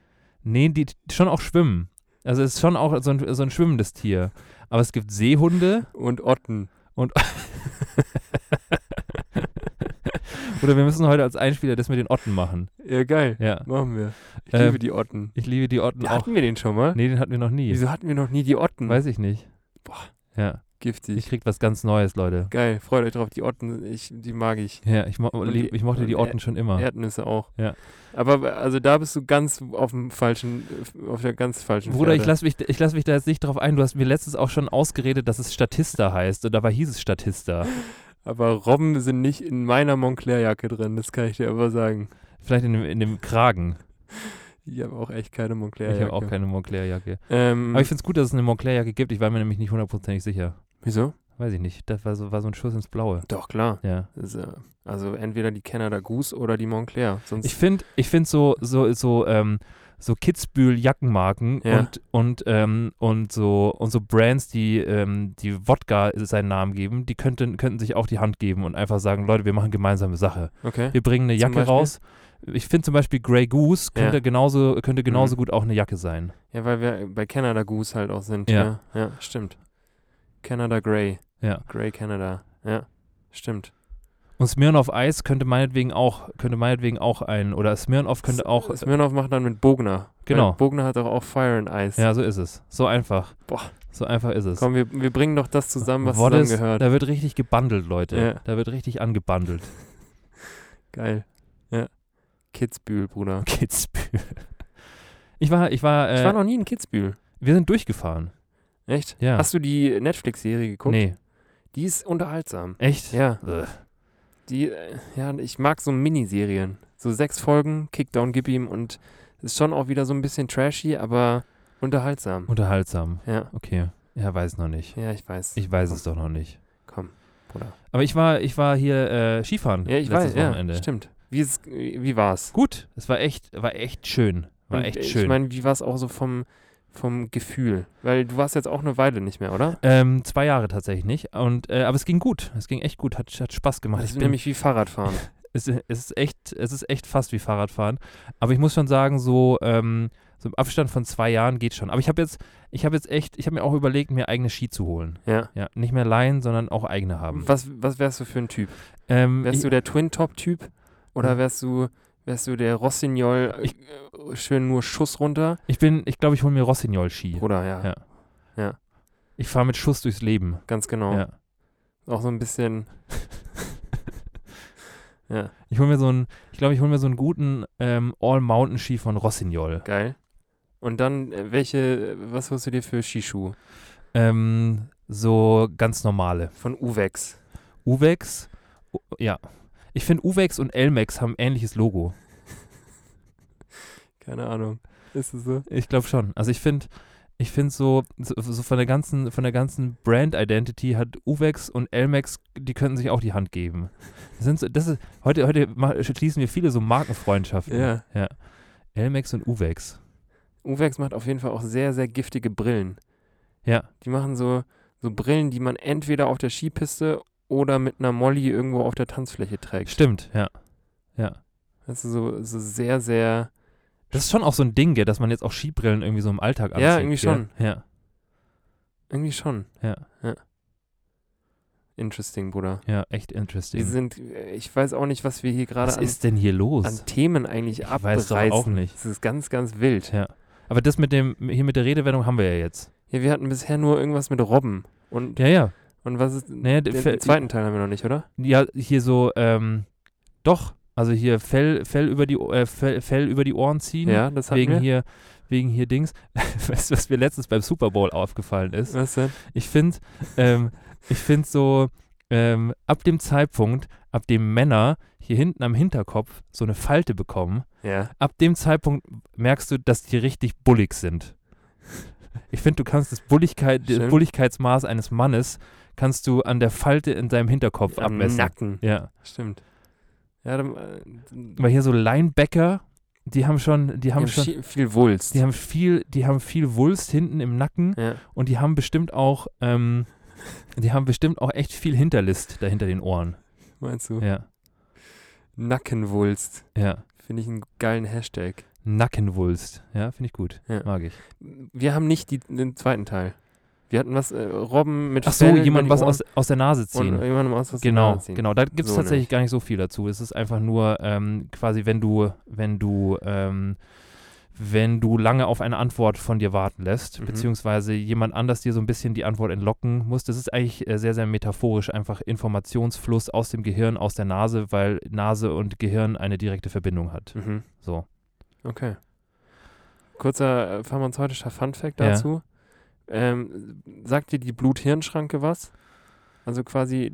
Nee, die schon auch schwimmen. Also es ist schon auch so ein, so ein schwimmendes Tier. Aber es gibt Seehunde Und Otten. oder wir müssen heute als Einspieler das mit den Otten machen. Ja, geil. Ja. Machen wir. Ich Ähm, liebe die Otten. Ich liebe die Otten auch. Hatten wir den schon mal? Nee, den hatten wir noch nie. Wieso hatten wir noch nie die Otten? Weiß ich nicht. Boah. Ja, Giftig. ich krieg was ganz Neues, Leute. Geil, freut euch drauf. Die Otten, ich, die mag ich. Ja, ich, mo die- ich mochte die und Otten schon immer. Erdnüsse auch. Ja. Aber also da bist du ganz auf dem falschen, auf der ganz falschen Bruder, ich Pferde. lasse mich, ich lass mich da jetzt nicht drauf ein. Du hast mir letztens auch schon ausgeredet, dass es Statista heißt. Und dabei hieß es Statista. Aber Robben sind nicht in meiner Montclair-Jacke drin, das kann ich dir aber sagen. Vielleicht in dem, in dem Kragen. Ich habe auch echt keine Ich Montclair-Jacke. habe auch keine Montclair-Jacke. Ähm, Aber ich finde es gut, dass es eine Montclair-Jacke gibt. Ich war mir nämlich nicht hundertprozentig sicher. Wieso? Weiß ich nicht. Das war so, war so ein Schuss ins Blaue. Doch, klar. Ja. Äh, also entweder die Canada Goose oder die Montclair. Sonst Ich finde ich find so, so, so, ähm, so Kitzbühel-Jackenmarken Ja. und, und, ähm, und, so, und so Brands, die, ähm, die Wodka seinen Namen geben, die könnten, könnten sich auch die Hand geben und einfach sagen, Leute, wir machen gemeinsame Sache. okay. Wir bringen eine Jacke raus. Ich finde zum Beispiel Grey Goose könnte Ja. genauso, könnte genauso Mhm. gut auch eine Jacke sein. Ja, weil wir bei Canada Goose halt auch sind. Ja. Ja, ja stimmt. Canada Grey. Ja. Grey Canada. Ja, stimmt. Und Smirnoff Ice könnte meinetwegen auch, könnte meinetwegen auch ein, oder Smirnoff könnte auch, Smirnoff macht dann mit Bogner. Genau. Bogner hat doch auch Fire and Ice. ja, so ist es. So einfach. Boah. So einfach ist es. Komm, wir, wir bringen doch das zusammen, was What is- zusammengehört. Da wird richtig gebundelt, Leute. Ja. Da wird richtig angebundelt. Geil. Ja. Kitzbühel, Bruder. Kitzbühel. Ich war, ich war, äh, ich war noch nie in Kitzbühel. wir sind durchgefahren. Echt? Ja. Hast du die Netflix-Serie geguckt? Nee, Die ist unterhaltsam. echt? Ja. Ugh. Die, äh, ja, ich mag so Miniserien. So sechs Folgen, Kickdown, gib ihm und ist schon auch wieder so ein bisschen trashy, aber unterhaltsam. Unterhaltsam. Ja, Okay. Ja, weiß noch nicht. ja, ich weiß. Ich weiß es doch noch nicht. Komm, Bruder. Aber ich war, ich war hier äh, Skifahren. Ja, ich weiß, ja, Wochenende. stimmt. Wie, ist, wie war's? Gut, es war echt, war echt schön. War Und echt Ich schön. meine, wie war's auch so vom, vom Gefühl? Weil du warst jetzt auch eine Weile nicht mehr, oder? ähm, zwei Jahre tatsächlich nicht. Und, äh, aber es ging gut. Es ging echt gut. Hat, hat Spaß gemacht. Ich ist bin- nämlich wie Fahrradfahren. es, es ist echt, es ist echt fast wie Fahrradfahren. Aber ich muss schon sagen, so, ähm, so im Abstand von zwei Jahren geht schon. Aber ich habe jetzt, ich habe jetzt echt, ich habe mir auch überlegt, mir eigene Ski zu holen. ja. Ja, nicht mehr leihen, sondern auch eigene haben. Was, was wärst du für ein Typ? Ähm, Wärst ich, du der Twin-Top-Typ? Oder wärst du, wärst du der Rossignol, äh, Ich- schön nur Schuss runter? ich bin, ich glaube, ich hole mir Rossignol-Ski. Oder ja, Ja. Ich fahre mit Schuss durchs Leben. ganz genau. Ja. Auch so ein bisschen. ja, Ich hole mir so einen, ich glaube, ich hole mir so einen guten ähm, All-Mountain-Ski von Rossignol. geil. Und dann, äh, welche, was holst du dir für Skischuhe? Ähm, so ganz normale. Von Uvex. Uvex, ja. Ich finde Uvex und Elmex haben ein ähnliches Logo. Keine Ahnung. Ist es so? Ich glaube schon. Also ich finde, ich finde so, so, so von der ganzen, von der ganzen Brand Identity hat Uvex und Elmex, die könnten sich auch die Hand geben. Das sind so, das ist, heute, heute schließen wir viele so Markenfreundschaften. Ja. ja. Elmex und Uvex. Uvex macht auf jeden Fall auch sehr, sehr giftige Brillen. Ja. Die machen so, so Brillen, die man entweder auf der Skipiste oder mit einer Molly irgendwo auf der Tanzfläche trägt. Stimmt, ja. Ja. Das ist so, so sehr, sehr. Das ist schon auch so ein Ding, gell, dass man jetzt auch Skibrillen irgendwie so im Alltag anzieht. Ja, irgendwie gell? schon. Ja, Irgendwie schon. ja, Interesting, Bruder. ja, echt Wir interesting. sind, äh, ich weiß auch nicht, was wir hier gerade Was an, ist denn hier los? an Themen eigentlich Ich abreißen. weiß doch auch nicht. Das ist ganz, ganz wild. Ja. Aber das mit dem, hier mit der Redewendung haben wir ja jetzt. Ja, wir hatten bisher nur irgendwas mit Robben. Und, Ja, ja. Und was ist. Den, der- den zweiten Teil haben wir noch nicht, oder? Ja, hier so, ähm, doch, also hier Fell, Fell, über, die, äh, Fell, Fell über die Ohren ziehen. Ja, das wegen wir. hier, wegen hier Dings. weißt du, was mir letztens beim Super Bowl aufgefallen ist? Was denn? Ich finde, ähm, ich finde so, ähm, ab dem Zeitpunkt, ab dem Männer hier hinten am Hinterkopf so eine Falte bekommen, Ja. ab dem Zeitpunkt merkst du, dass die richtig bullig sind. Ich finde, du kannst das, Bulligkeit, das. Bulligkeitsmaß eines Mannes kannst du an der Falte in seinem Hinterkopf Am abmessen. Nacken. Ja. Stimmt. Ja, dann, äh, Weil hier so Linebacker, die haben schon, die haben schon, viel, viel Wulst. die haben viel, die haben viel Wulst hinten im Nacken ja. und die haben bestimmt auch, ähm, die haben bestimmt auch echt viel Hinterlist dahinter den Ohren. Meinst du? Ja, Nackenwulst. ja. Finde ich einen geilen Hashtag. Nackenwulst. Ja, finde ich gut. Ja. Mag ich. Wir haben nicht die, den zweiten Teil. Wir hatten was, äh, Robben mit Ach so, jemand was aus, aus der Nase ziehen. und jemandem aus was Genau, ziehen. genau. Da gibt es So tatsächlich nicht. gar nicht so viel dazu. Es ist einfach nur ähm, quasi, wenn du, wenn du, ähm, wenn du lange auf eine Antwort von dir warten lässt, Mhm. beziehungsweise jemand anders dir so ein bisschen die Antwort entlocken muss. Das ist eigentlich äh, sehr, sehr metaphorisch, einfach Informationsfluss aus dem Gehirn, aus der Nase, weil Nase und Gehirn eine direkte Verbindung hat. Mhm. So. Okay. Kurzer äh, pharmazeutischer Funfact Ja. Ähm, sagt dir die Blut-Hirn-Schranke was? Also quasi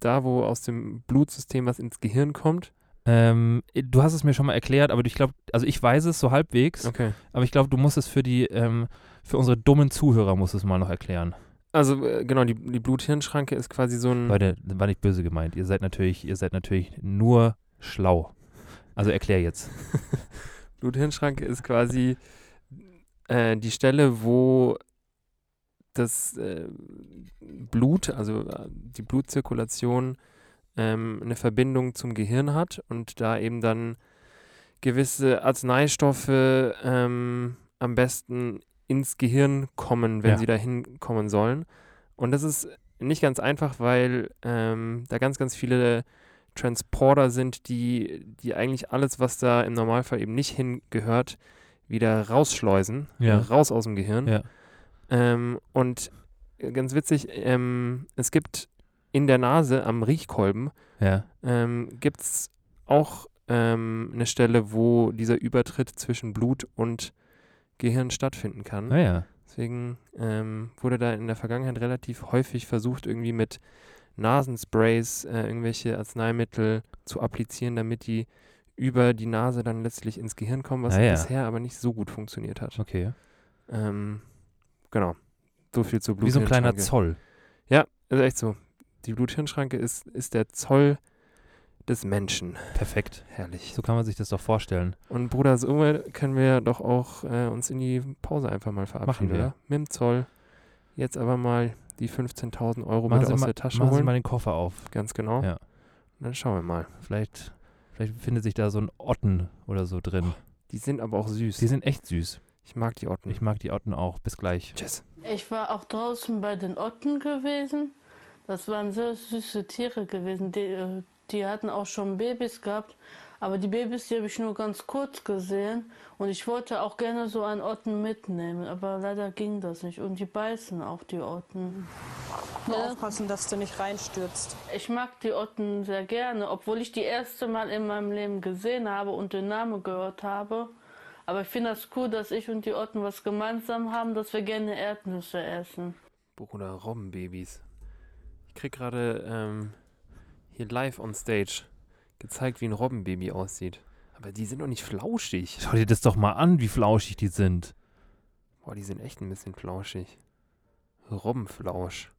da, wo aus dem Blutsystem was ins Gehirn kommt. Ähm, du hast es mir schon mal erklärt, aber ich glaube, also ich weiß es so halbwegs, Okay. aber ich glaube, du musst es für die, ähm, für unsere dummen Zuhörer musst es mal noch erklären. Also äh, genau, die, die Blut-Hirn-Schranke ist quasi so ein. Leute, war nicht böse gemeint. Ihr seid natürlich, ihr seid natürlich nur schlau. Also erklär jetzt. Blut-Hirn-Schranke ist quasi äh, die Stelle, wo das äh, Blut, also äh, die Blutzirkulation, ähm, eine Verbindung zum Gehirn hat und da eben dann gewisse Arzneistoffe ähm, am besten ins Gehirn kommen, wenn Ja. sie dahin kommen sollen. Und das ist nicht ganz einfach, weil ähm, da ganz, ganz viele Transporter sind, die, die eigentlich alles, was da im Normalfall eben nicht hingehört, wieder rausschleusen, Ja. raus aus dem Gehirn. Ja. Ähm, und äh, ganz witzig, ähm, es gibt in der Nase am Riechkolben Ja. ähm, gibt es auch ähm, eine Stelle, wo dieser Übertritt zwischen Blut und Gehirn stattfinden kann. Naja. Deswegen ähm, wurde da in der Vergangenheit relativ häufig versucht, irgendwie mit Nasensprays äh, irgendwelche Arzneimittel zu applizieren, damit die über die Nase dann letztlich ins Gehirn kommen, was Ah ja. bisher aber nicht so gut funktioniert hat. Okay. Ähm, genau. So viel zu Blut. Wie so ein kleiner Zoll. Also echt so. Die Blut-Hirn-Schranke ist, ist der Zoll des Menschen. Perfekt. Herrlich. So kann man sich das doch vorstellen. Und Bruder, so können wir doch auch äh, uns in die Pause einfach mal verabschieden, wir. oder? Mit dem Zoll. Jetzt aber mal die 15.000 Euro Machen bitte Sie, aus mal, der Tasche machen Sie holen. mal den Koffer auf. Ganz genau. Ja. Und dann schauen wir mal. Vielleicht, vielleicht befindet sich da so ein Otten oder so drin. Die sind aber auch süß. Die sind echt süß. Ich mag die Otten. Ich mag die Otten auch. Bis gleich. Tschüss. Ich war auch draußen bei den Otten gewesen. Das waren sehr süße Tiere gewesen. Die, äh, die hatten auch schon Babys gehabt. Aber die Babys, die habe ich nur ganz kurz gesehen. Und ich wollte auch gerne so einen Otten mitnehmen. Aber leider ging das nicht. Und die beißen auch, die Otten. Nur aufpassen, dass du nicht reinstürzt. Ich mag die Otten sehr gerne, obwohl ich die erste Mal in meinem Leben gesehen habe und den Namen gehört habe. Aber ich finde das cool, dass ich und die Otten was gemeinsam haben, dass wir gerne Erdnüsse essen. Bruder, Robbenbabys. Ich krieg gerade ähm, hier live on stage gezeigt, wie ein Robbenbaby aussieht. Aber die sind doch nicht flauschig. Schau dir das doch mal an, wie flauschig die sind. Boah, die sind echt ein bisschen flauschig. Robbenflausch.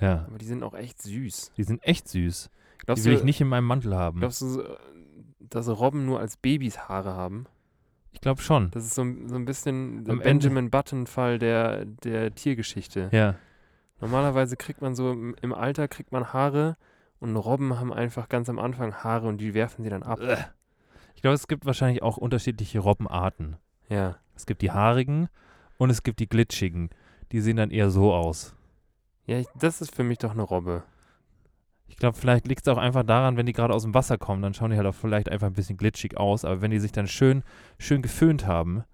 Ja. Aber die sind auch echt süß. Die sind echt süß. Die Glaubst will du, ich nicht in meinem Mantel haben. glaubst du, äh, dass Robben nur als Babys Haare haben? Ich glaube schon. Das ist so, ein- so ein bisschen der Am Benjamin Button-Fall der, der Tiergeschichte. Ja. Normalerweise kriegt man so im, im Alter kriegt man Haare und Robben haben einfach ganz am Anfang Haare und die werfen sie dann ab. Ich glaube, es gibt wahrscheinlich auch unterschiedliche Robbenarten. Ja. Es gibt die haarigen und es gibt die glitschigen. Die sehen dann eher so aus. Ja, ich, das ist für mich doch eine Robbe. Ich glaube, vielleicht liegt es auch einfach daran, wenn die gerade aus dem Wasser kommen, dann schauen die halt auch vielleicht einfach ein bisschen glitschig aus. Aber wenn die sich dann schön, schön geföhnt haben,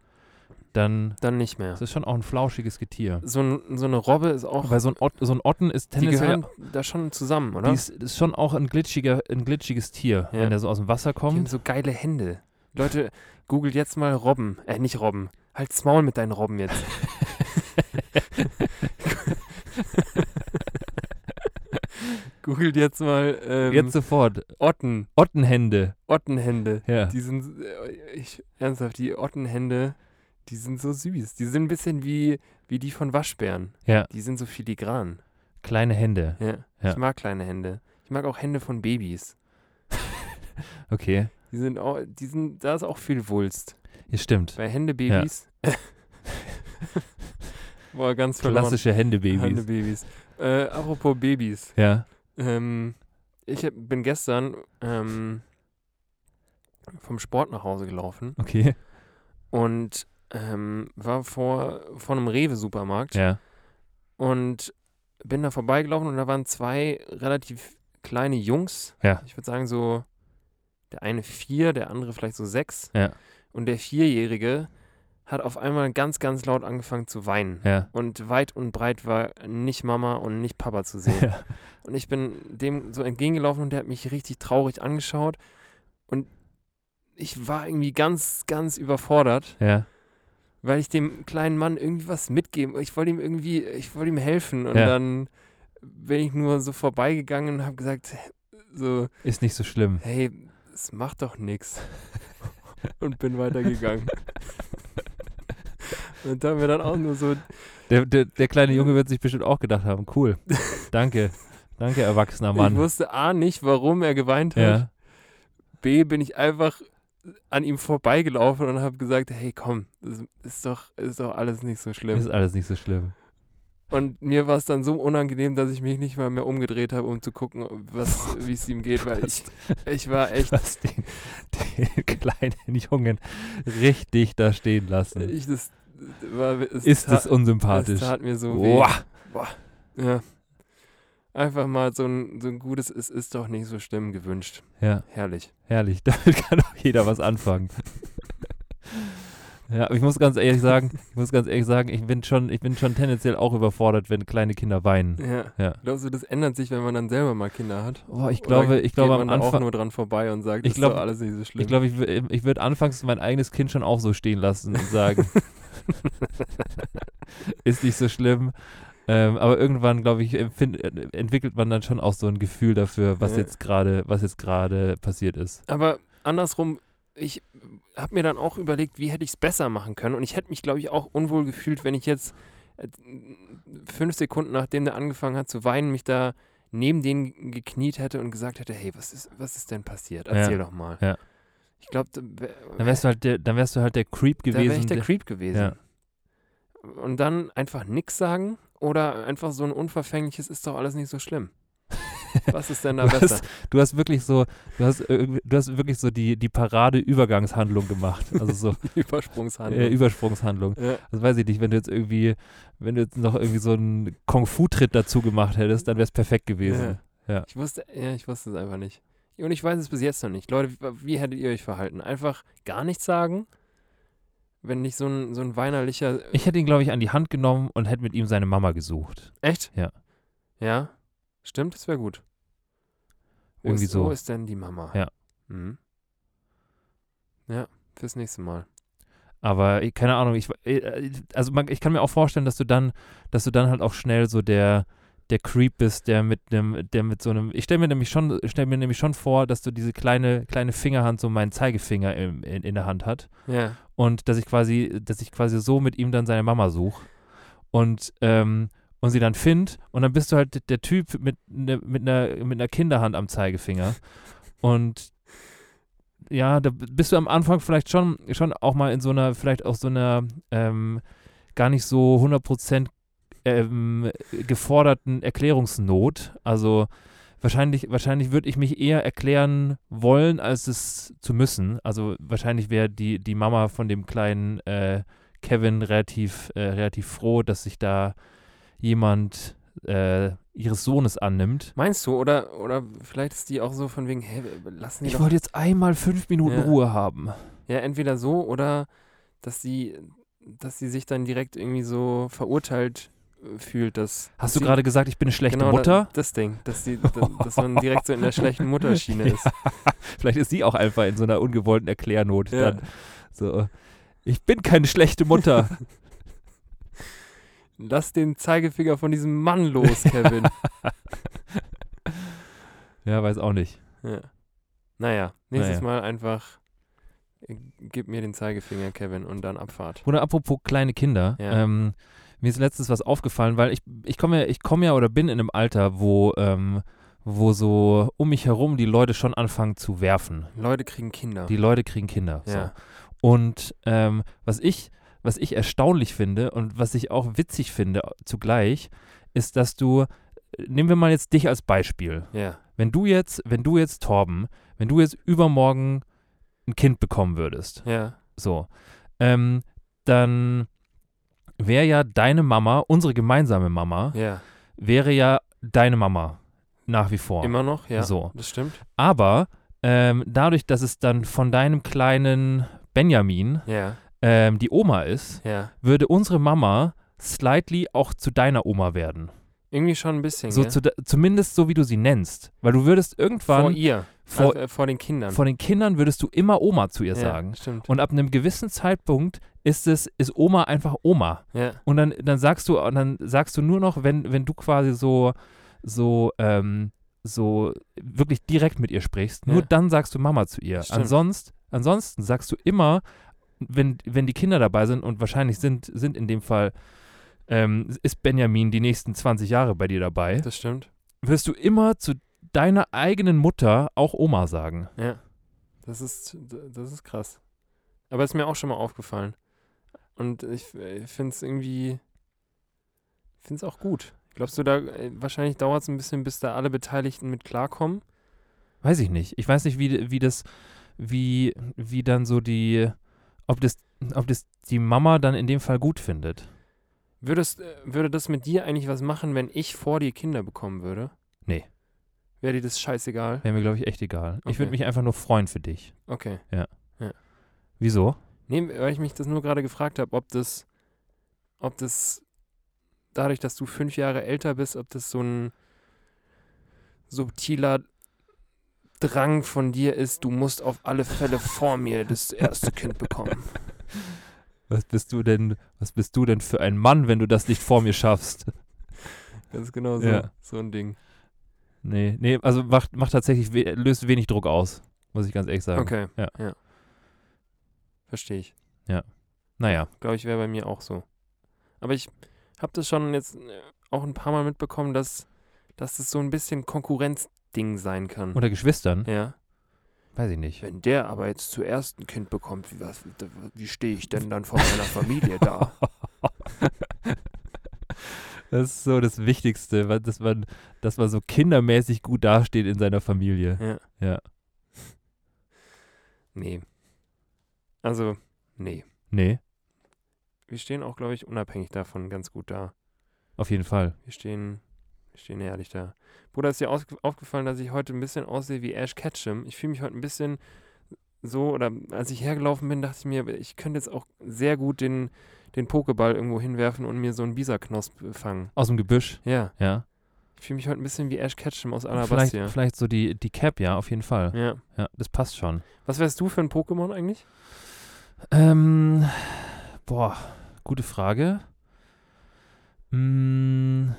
dann Dann nicht mehr. ist das schon auch ein flauschiges Getier. So, ein, so eine Robbe ist auch. Weil so ein, Ot, so ein Otten ist die tendenziell gehören da schon zusammen, oder? die ist, ist schon auch ein, glitschiger, ein glitschiges Tier, Ja. wenn der so aus dem Wasser Die haben kommt. so geile Hände. Leute, googelt jetzt mal Robben. Äh, nicht Robben. Halt's Maul mit deinen Robben jetzt. googelt jetzt mal ähm, Jetzt sofort. Otten. Ottenhände. Ottenhände. Ja. Die sind, äh, ich, ernsthaft, die Ottenhände, Die sind so süß. Die sind ein bisschen wie, wie die von Waschbären. Ja, Die sind so filigran. kleine Hände. Ja. Ja. Ich mag kleine Hände. Ich mag auch Hände von Babys. Okay, Die sind auch, die sind, da ist auch viel Wulst. ja, stimmt. Bei Händebabys. Boah, ganz verloren. Klassische Händebabys. Händebabys. Äh, apropos Babys. Ja, Ähm, ich hab, bin gestern ähm, vom Sport nach Hause gelaufen okay. und ähm, war vor, vor einem Rewe-Supermarkt Ja, und bin da vorbeigelaufen und da waren zwei relativ kleine Jungs. Ja. Ich würde sagen so, der eine vier, der andere vielleicht so sechs. Ja. Und der Vierjährige hat auf einmal ganz, ganz laut angefangen zu weinen. ja. Und weit und breit war nicht Mama und nicht Papa zu sehen. Ja. Und ich bin dem so entgegengelaufen und der hat mich richtig traurig angeschaut. Und ich war irgendwie ganz, ganz überfordert, ja. weil ich dem kleinen Mann irgendwie was mitgeben. Ich wollte ihm irgendwie, ich wollte ihm helfen. Und dann bin ich nur so vorbeigegangen und habe gesagt, so, Ist nicht so schlimm. hey, es macht doch nichts. Und bin weitergegangen. Und da haben wir dann auch nur so, Der, der, der kleine Junge wird sich bestimmt auch gedacht haben, cool. Danke. Danke, erwachsener ich Mann. wusste A nicht, warum er geweint hat. Ja, B bin ich einfach an ihm vorbeigelaufen und habe gesagt, hey komm, das ist doch, ist doch alles nicht so schlimm. ist alles nicht so schlimm. Und mir war es dann so unangenehm, dass ich mich nicht mal mehr umgedreht habe, um zu gucken, was, wie es ihm geht, weil ich, ich war echt, hast den, den kleinen Jungen richtig da stehen lassen. ich das war, es Ist tat, es unsympathisch? es tat mir so weh. Boah. Ja. Einfach mal so ein, so ein gutes, es ist doch nicht so schlimm gewünscht. Ja, Herrlich. herrlich. Damit kann auch jeder was anfangen. Ja, aber ich muss ganz ehrlich sagen, ich muss ganz ehrlich sagen, ich bin schon, ich bin schon tendenziell auch überfordert, wenn kleine Kinder weinen. Ja. Ja. Glaubst du, das ändert sich, wenn man dann selber mal Kinder hat? Boah, ich Oder glaube, ich glaube am man da auch Anfang, nur dran vorbei und sagt, Ich das glaub- ist doch alles nicht so schlimm. ich glaube, ich, ich würde anfangs mein eigenes Kind schon auch so stehen lassen und sagen, ist nicht so schlimm. Ähm, aber irgendwann, glaube ich, empfind, äh, entwickelt man dann schon auch so ein Gefühl dafür, was Ja. jetzt gerade, was jetzt gerade passiert ist. Aber andersrum, ich habe mir dann auch überlegt, wie hätte ich es besser machen können. Und ich hätte mich, glaube ich, auch unwohl gefühlt, wenn ich jetzt äh, fünf Sekunden nachdem der angefangen hat zu weinen, mich da neben den gekniet hätte und gesagt hätte, hey, was ist, was ist denn passiert? Erzähl doch mal. ja. Ich glaube, Dann wärst du halt der, dann wärst du halt der Creep da wäre gewesen. ich der der- Creep gewesen. Ja. Und dann einfach nichts sagen oder einfach so ein unverfängliches, ist doch alles nicht so schlimm. Was ist denn da Du hast- besser? Du hast wirklich so, du hast, du hast wirklich so die, die Parade-Übergangshandlung gemacht. Also so Übersprungshandlung. äh, Übersprungshandlung. ja. Also weiß ich nicht, wenn du jetzt irgendwie, wenn du jetzt noch irgendwie so einen Kung-Fu-Tritt dazu gemacht hättest, dann wäre es perfekt gewesen. Ja. Ich wusste, ja, ich wusste es einfach nicht. Und ich weiß es bis jetzt noch nicht. Leute, wie, wie hättet ihr euch verhalten? Einfach gar nichts sagen? Wenn nicht so ein, so ein weinerlicher. Ich hätte ihn, glaube ich, an die Hand genommen und hätte mit ihm seine Mama gesucht. Echt? Ja. Ja? Stimmt, das wäre gut. Wo Irgendwie ist, so. Wo ist denn die Mama? Ja. Mhm. Ja, fürs nächste Mal. Aber ich, keine Ahnung, ich, äh, also man, ich kann mir auch vorstellen, dass du dann, dass du dann halt auch schnell so der, der Creep bist, der mit einem, der mit so einem, ich stelle mir nämlich schon, stell mir nämlich schon vor, dass du diese kleine, kleine Fingerhand, so meinen Zeigefinger im, in, in der Hand hat. Ja. und dass ich quasi, dass ich quasi so mit ihm dann seine Mama suche und, ähm, und sie dann finde und dann bist du halt der Typ mit, ne, mit, einer, mit einer Kinderhand am Zeigefinger. Und ja, da bist du am Anfang vielleicht schon, schon auch mal in so einer, vielleicht auch so einer ähm, gar nicht so 100% ähm, geforderten Erklärungsnot. Also wahrscheinlich, wahrscheinlich würde ich mich eher erklären wollen, als es zu müssen. Also wahrscheinlich wäre die, die Mama von dem kleinen äh, Kevin relativ, äh, relativ froh, dass sich da jemand äh, ihres Sohnes annimmt. Meinst du? Oder, oder vielleicht ist die auch so von wegen, hey, lassen die Ich wollte jetzt einmal fünf Minuten Ja. Ruhe haben. Ja, entweder so oder dass sie, dass sie sich dann direkt irgendwie so verurteilt fühlt, dass. Hast du gerade gesagt, ich bin eine schlechte genau, Mutter? Da, das Ding, dass, die, da, dass man direkt so in der schlechten Mutterschiene ist. Vielleicht ist sie auch einfach in so einer ungewollten Erklärnot. Ja. Dann so, ich bin keine schlechte Mutter. Lass den Zeigefinger von diesem Mann los, Kevin. ja, weiß auch nicht. ja. Naja, nächstes Naja. Mal einfach Äh, Gib mir den Zeigefinger, Kevin, und dann Abfahrt. Oder apropos kleine Kinder. Ja. Ähm, mir ist letztens was aufgefallen, weil ich, ich komme ja, ich komme ja oder bin in einem Alter, wo, ähm, wo so um mich herum die Leute schon anfangen zu werfen. Leute kriegen Kinder. Die Leute kriegen Kinder. So. ja. Und ähm, was ich, was ich erstaunlich finde und was ich auch witzig finde zugleich, ist, dass du, nehmen wir mal jetzt dich als Beispiel. Ja. Wenn du jetzt, wenn du jetzt, Torben, wenn du jetzt übermorgen ein Kind bekommen würdest, Ja. so, ähm, dann wäre ja deine Mama, unsere gemeinsame Mama, Ja. wäre ja deine Mama nach wie vor. Immer noch? Ja. So. Das stimmt. Aber ähm, dadurch, dass es dann von deinem kleinen Benjamin Ja. ähm, die Oma ist, Ja. würde unsere Mama slightly auch zu deiner Oma werden. Irgendwie schon ein bisschen. So zu de- zumindest so, wie du sie nennst. Weil du würdest irgendwann vor ihr. vor, also, äh, vor den Kindern. vor den Kindern würdest du immer Oma zu ihr ja, sagen. Stimmt. Und ab einem gewissen Zeitpunkt ist es, ist Oma einfach Oma. ja. Und dann, dann sagst du, dann sagst du nur noch, wenn, wenn du quasi so, so, ähm, so wirklich direkt mit ihr sprichst, nur Ja. dann sagst du Mama zu ihr. Stimmt. Ansonsten, ansonsten sagst du immer, wenn, wenn die Kinder dabei sind, und wahrscheinlich sind, sind in dem Fall, ähm, ist Benjamin die nächsten 20 Jahre bei dir dabei, Das stimmt. wirst du immer zu deiner eigenen Mutter auch Oma sagen. Ja. Das ist, das ist krass. Aber ist mir auch schon mal aufgefallen. Und ich, ich finde es irgendwie, ich finde es auch gut. Glaubst du, da äh, wahrscheinlich dauert es ein bisschen, bis da alle Beteiligten mit klarkommen? Weiß ich nicht. Ich weiß nicht, wie, wie das, wie, wie dann so die, ob das, ob das die Mama dann in dem Fall gut findet. Würdest, äh, würde das mit dir eigentlich was machen, wenn ich vor dir Kinder bekommen würde? Nee. Wäre dir das scheißegal? Wäre mir, glaube ich, echt egal. Ich würde Okay. mich einfach nur freuen für dich. Okay. Wieso? Nee, weil ich mich das nur gerade gefragt habe, ob das, ob das dadurch, dass du fünf Jahre älter bist, ob das so ein subtiler Drang von dir ist, du musst auf alle Fälle vor mir das erste Kind bekommen. Was bist du denn, was bist du denn für ein Mann, wenn du das nicht vor mir schaffst? Ganz genau so. Ja. So ein Ding. Nee, nee, also macht, macht tatsächlich, we löst wenig Druck aus, muss ich ganz ehrlich sagen. Okay. Ja. Verstehe ich. Naja, Glaube ich, wäre bei mir auch so. Aber ich habe das schon jetzt äh, auch ein paar Mal mitbekommen, dass, dass das so ein bisschen Konkurrenzding sein kann. unter Geschwistern, ja. weiß ich nicht. Wenn der aber jetzt zuerst ein Kind bekommt, wie, was- wie stehe ich denn dann vor meiner Familie da? Das ist so das Wichtigste, dass man, dass man so kindermäßig gut dasteht in seiner Familie. Ja. Ja. Nee. Also, nee. Nee, Wir stehen auch, glaube ich, unabhängig davon ganz gut da. auf jeden Fall. Wir stehen, wir stehen ehrlich da. Bruder, ist dir aufgefallen, dass ich heute ein bisschen aussehe wie Ash Ketchum? Ich fühle mich heute ein bisschen so, oder als ich hergelaufen bin, dachte ich mir, ich könnte jetzt auch sehr gut den, den Pokéball irgendwo hinwerfen und mir so einen Bisaknosp fangen. Aus dem Gebüsch, Ja, ja. ich fühle mich heute ein bisschen wie Ash Ketchum aus Vielleicht, Alabastia. vielleicht so die, die Cap, ja, auf jeden Fall. Ja. Ja, das passt schon. Was wärst du für ein Pokémon eigentlich? Ähm, boah, gute Frage. Mm,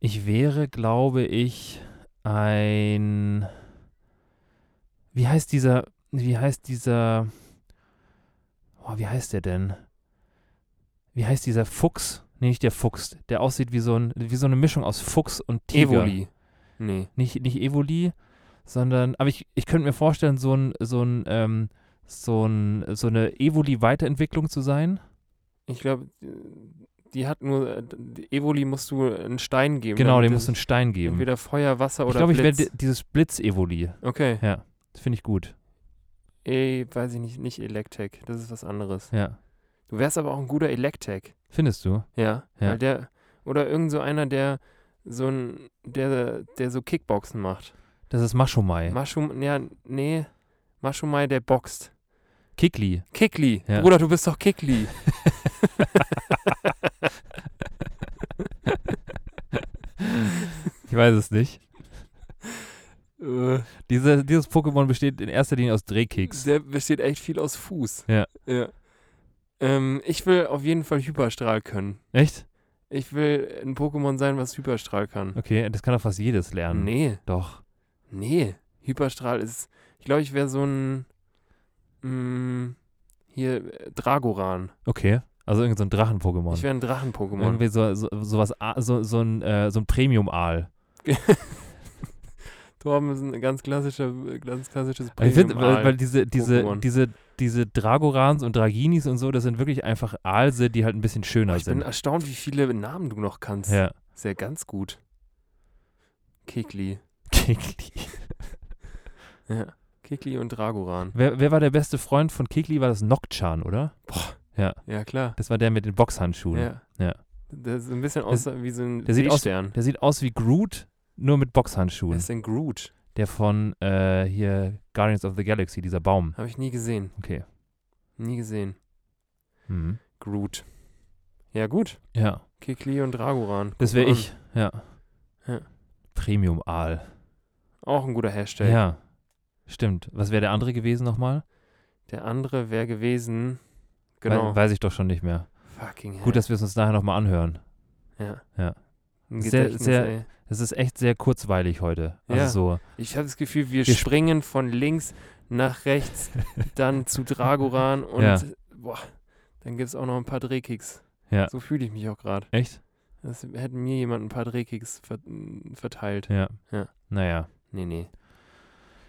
ich wäre, glaube ich, ein. Wie heißt dieser. Wie heißt dieser. Oh, wie heißt der denn? Wie heißt dieser Fuchs? Nee, nicht der Fuchs. Der aussieht wie so, ein, wie so eine Mischung aus Fuchs und Tiger. Evoli. Nee. Nicht, nicht Evoli, sondern, aber ich, ich könnte mir vorstellen, so ein, so ein, ähm, so ein, so eine Evoli-Weiterentwicklung zu sein. Ich glaube, die hat nur, äh, Evoli musst du einen Stein geben. Genau, dem musst du einen Stein geben. Entweder Feuer, Wasser Ich oder glaube, ich werde dieses Blitz-Evoli. Okay. Das finde ich gut. Ey, weiß ich nicht, nicht Electek. Das ist was anderes. Ja. Du wärst aber auch ein guter Electek. Findest du? Ja. Ja. Weil der, oder irgend so einer, der so ein, der, der so Kickboxen macht. Das ist Maschomai. Maschum, ja, nee. Maschumai, der boxt. Kikli. Kickli. Ja. Bruder, du bist doch Kickli. Ich weiß es nicht. Äh, Diese, dieses Pokémon besteht in erster Linie aus Drehkicks. der besteht echt viel aus Fuß. Ja. Ja. Ähm, ich will auf jeden Fall Hyperstrahl können. Echt? Ich will ein Pokémon sein, was Hyperstrahl kann. Okay, das kann doch fast jedes lernen. Nee, Doch. Nee. Hyperstrahl ist. glaube, ich wäre so ein mh, hier äh, Dragoran. Okay. Also irgend so ein Drachen-Pokémon. Ich wäre ein Drachen-Pokémon. Irgendwie so, so, sowas, A- so, so ein, äh, so ein Premium-Aal. Torben ist ein ganz klassischer, ganz klassisches Ich finde, weil, Premium-Aal. weil diese, diese, Pokémon. diese, diese Dragorans und Draginis und so, das sind wirklich einfach Aalse, die halt ein bisschen schöner ich bin sind. erstaunt, wie viele Namen du noch kannst. Ja. Sehr ganz gut. Kekli. Kekli. Ja. Kekli und Dragoran. Wer, wer war der beste Freund von Kekli? War das Noctchan, oder? Ja, klar. Das war der mit den Boxhandschuhen. Ja. Ja. Der sieht ein bisschen aus wie so ein der sieht aus-. Der sieht aus wie Groot, nur mit Wer Boxhandschuhen. ist denn Groot? Der von äh, hier Guardians of the Galaxy, dieser Baum. Habe ich nie gesehen. Okay. Nie gesehen. Mhm. Groot. Ja, gut. Ja, Kekli und Dragoran. das wäre ich. Ja. Ja. Premium-Aal. Auch ein guter Hashtag. Ja. Stimmt. Was wäre der andere gewesen nochmal? Der andere wäre gewesen. Genau. Wei- weiß ich doch schon nicht mehr. Fucking hell. Gut, dass wir es uns nachher nochmal anhören. Ja. Ja. Sehr- sehr-. Es ist echt sehr kurzweilig heute. Also Ja. so. Ich habe das Gefühl, wir, Wir sp- springen von links nach rechts, dann zu Dragoran und Ja. boah, dann gibt es auch noch ein paar Drehkicks. Ja. So fühle ich mich auch gerade. Echt? Das hätte mir jemand ein paar Drehkicks ver verteilt. Ja. Ja. Naja. Nee, nee.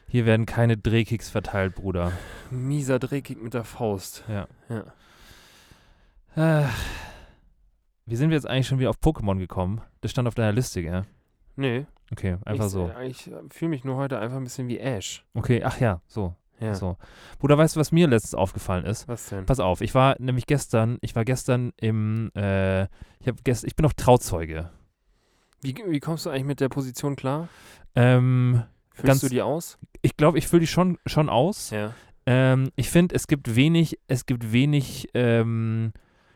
Hier werden keine Drehkicks verteilt, Bruder. Mieser Drehkick mit der Faust. Ja. Ja. Äh, wie sind wir jetzt eigentlich schon wieder auf Pokémon gekommen? Das stand auf deiner Liste, gell? Nee. Okay, einfach ich, so. äh, Ich fühle mich nur heute einfach ein bisschen wie Ash. Okay, ach ja, so. Ja. so. Bruder, weißt du, was mir letztens aufgefallen ist? Was denn? Pass auf, ich war nämlich gestern, ich war gestern im, äh, ich habe gest, ich bin noch Trauzeuge. Wie, wie kommst du eigentlich mit der Position klar? Ähm, Füllst Ganz- du die aus? ich glaube, ich fülle die schon, schon aus. Ja. Ähm, ich finde, es gibt wenig, es gibt wenig, ähm,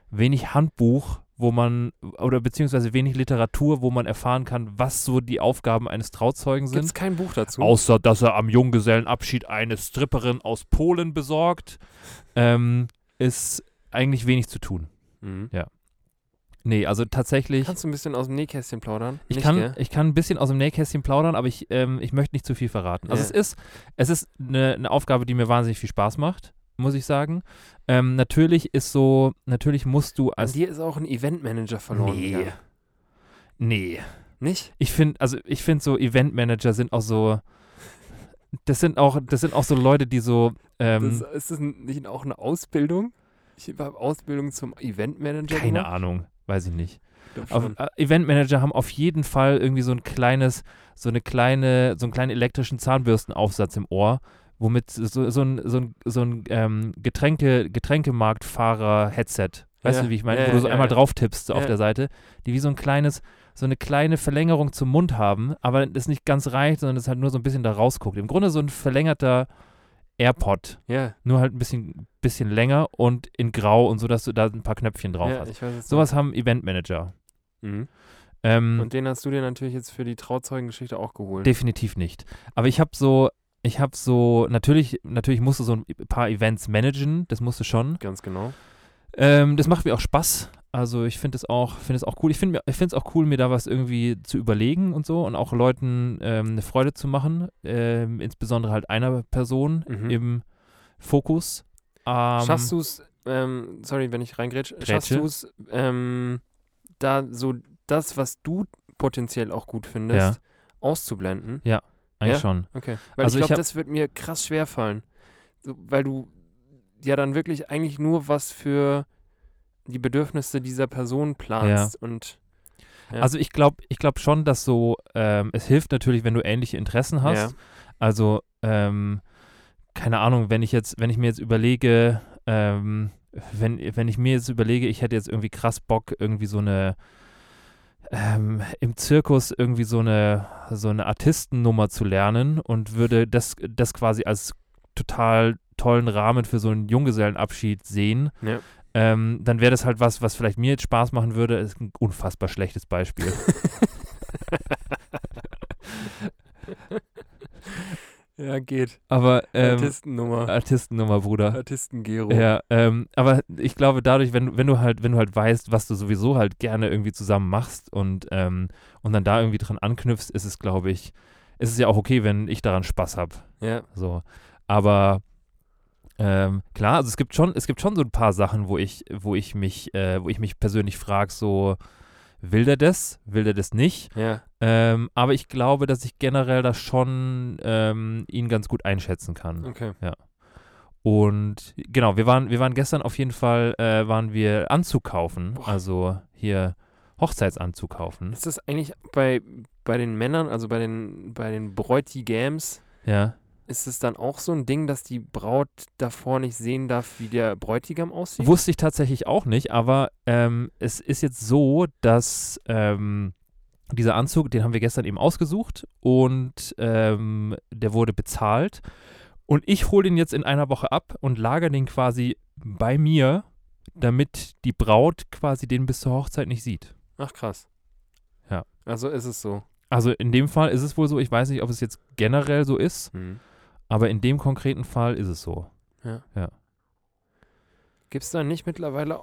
wenig Handbuch, wo man, oder beziehungsweise wenig Literatur, wo man erfahren kann, was so die Aufgaben eines Trauzeugen Gibt es sind. kein Buch dazu? Außer, dass er am Junggesellenabschied eine Stripperin aus Polen besorgt, ähm, ist eigentlich wenig zu tun. Mhm. Nee, also tatsächlich. Kannst du ein bisschen aus dem Nähkästchen plaudern? Ich Nicht, kann, gell? ich kann ein bisschen aus dem Nähkästchen plaudern, aber ich, ähm, ich möchte nicht zu viel verraten. Also Ja. es ist, es ist eine, eine Aufgabe, die mir wahnsinnig viel Spaß macht, muss ich sagen. Ähm, natürlich ist so, natürlich musst du An als dir ist auch ein Eventmanager verloren. Nee. gegangen. Nee. Nicht? Ich finde, also ich finde so Eventmanager sind auch so, das sind auch, das sind auch so Leute, die so, ähm, das, ist das nicht auch eine Ausbildung? Ich habe Ausbildung zum Eventmanager keine gemacht. Ahnung, weiß ich nicht. Auf, äh, Eventmanager haben auf jeden Fall irgendwie so ein kleines, so eine kleine, so einen kleinen elektrischen Zahnbürstenaufsatz im Ohr, womit so, so ein, so ein, so ein ähm, Getränke, Getränkemarktfahrer-Headset, weißt Ja, du, wie ich meine, ja, wo du so ja, einmal drauf tippst so auf der Seite, die wie so ein kleines, so eine kleine Verlängerung zum Mund haben, aber das nicht ganz reicht, sondern das halt nur so ein bisschen da rausguckt. Im Grunde so ein verlängerter AirPod, ja, nur halt ein bisschen, bisschen länger und in grau und so, dass du da ein paar Knöpfchen drauf ja, hast. ich weiß es Sowas haben Eventmanager. Mhm. Ähm, Und den hast du dir natürlich jetzt für die Trauzeugengeschichte auch geholt. Definitiv nicht. Aber ich habe so, ich habe so, natürlich, natürlich musst du so ein paar Events managen, das musst du schon. Ganz genau. Ähm, das macht mir auch Spaß. Also ich finde es auch, finde es auch cool. Ich finde es auch cool, mir da was irgendwie zu überlegen und so und auch Leuten ähm, eine Freude zu machen. Ähm, insbesondere halt einer Person Mhm. im Fokus. Ähm, Schaffst du es, ähm, sorry, wenn ich reingrätsche, schaffst du es, ähm, da so das, was du potenziell auch gut findest, auszublenden? eigentlich ja? schon. Okay. Weil Also ich glaube, das wird mir krass schwer fallen. So, weil du ja dann wirklich eigentlich nur was für die Bedürfnisse dieser Person planst und Ja. Also ich glaube ich glaub schon, dass so, ähm, es hilft natürlich, wenn du ähnliche Interessen hast. Ja. Also, ähm, keine Ahnung, wenn ich jetzt, wenn ich mir jetzt überlege, ähm, wenn, wenn ich mir jetzt überlege, ich hätte jetzt irgendwie krass Bock, irgendwie so eine ähm, im Zirkus irgendwie so eine, so eine Artistennummer zu lernen und würde das, das quasi als total tollen Rahmen für so einen Junggesellenabschied sehen, Ja. Ähm, dann wäre das halt was, was vielleicht mir jetzt Spaß machen würde. Ist ein unfassbar schlechtes Beispiel. ja, geht. Aber ähm, Artistennummer. Artistennummer, Bruder. Artistengero. Ja, ähm, aber ich glaube, dadurch, wenn, du- wenn du halt, wenn du halt weißt, was du sowieso halt gerne irgendwie zusammen machst und, ähm, und dann da irgendwie dran anknüpfst, ist es, glaube ich, ist es ja auch okay, wenn ich daran Spaß habe. ja. So. Aber ähm, klar, also es gibt schon, es gibt schon so ein paar Sachen, wo ich, wo ich mich, äh, wo ich mich persönlich frage, so, will der das? Will der das nicht? Ja. Ähm, aber ich glaube, dass ich generell da schon ähm, ihn ganz gut einschätzen kann. Okay. Und genau, wir waren, wir waren gestern auf jeden Fall, äh, waren wir Anzug kaufen, also hier Hochzeitsanzug kaufen. Ist das eigentlich bei, bei den Männern, also bei den, bei den Bräutigams, Ja. Ist es dann auch so ein Ding, dass die Braut davor nicht sehen darf, wie der Bräutigam aussieht? Wusste ich tatsächlich auch nicht, aber ähm, es ist jetzt so, dass ähm, dieser Anzug, den haben wir gestern eben ausgesucht und ähm, der wurde bezahlt. Und ich hole den jetzt in einer Woche ab und lagere den quasi bei mir, damit die Braut quasi den bis zur Hochzeit nicht sieht. Ach krass. Ja. Also ist es so. Also in dem Fall ist es wohl so, ich weiß nicht, ob es jetzt generell so ist, Hm. Aber in dem konkreten Fall ist es so. Gibt es da nicht mittlerweile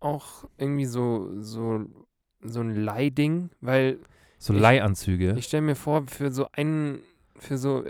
auch irgendwie so, so, so ein Leihding? Weil So Ich- Leihanzüge. ich stelle mir vor, für so ein, für so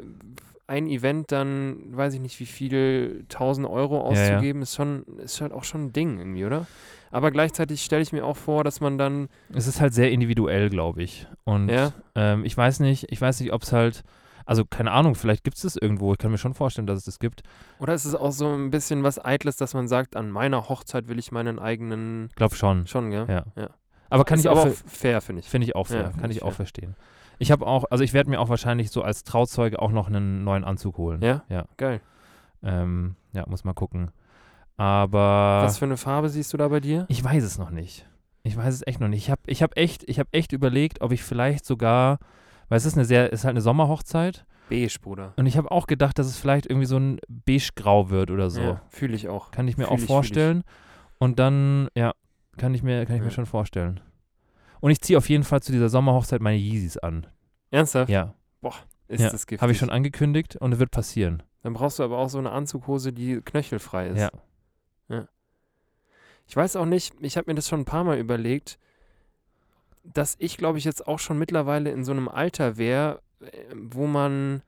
ein Event dann, weiß ich nicht, wie viel, 1000 Euro Ja, ja. auszugeben, ist schon, ist halt auch schon ein Ding irgendwie, oder? Aber gleichzeitig stelle ich mir auch vor, dass man dann, Es ist halt sehr individuell, glaube ich. Und ja, ähm, ich weiß nicht, ich weiß nicht, ob es halt, also keine Ahnung, vielleicht gibt es das irgendwo. Ich kann mir schon vorstellen, dass es das gibt. oder ist es auch so ein bisschen was Eitles, dass man sagt, an meiner Hochzeit will ich meinen eigenen, Ich glaube schon. schon, gell? Ja. Ja. Aber kann ist ich auch, fair, finde ich. finde ich auch fair. Ja, kann ich ich auch fair. verstehen. Ich habe auch, also ich werde mir auch wahrscheinlich so als Trauzeuge auch noch einen neuen Anzug holen. Ja? Ja. Geil. Ähm, ja, muss mal gucken. Aber Was für eine Farbe siehst du da bei dir? ich weiß es noch nicht. Ich weiß es echt noch nicht. Ich habe ich hab echt, ich habe echt überlegt, ob ich vielleicht sogar, weil es ist eine sehr, es ist halt eine Sommerhochzeit Beige, Bruder. und ich habe auch gedacht, dass es vielleicht irgendwie so ein beige-grau wird oder so. Ja, Fühle ich auch. Kann ich mir Fühl auch ich, vorstellen. Und dann, ja, kann ich mir, kann ich mir Ja. schon vorstellen. Und ich ziehe auf jeden Fall zu dieser Sommerhochzeit meine Yeezys an. Ernsthaft? Ja, Ist ja. das giftig? habe ich schon angekündigt und es wird passieren. Dann brauchst du aber auch so eine Anzughose, die knöchelfrei ist. Ja. Ich weiß auch nicht, ich habe mir das schon ein paar Mal überlegt, dass ich, glaube ich, jetzt auch schon mittlerweile in so einem Alter wäre, äh, wo man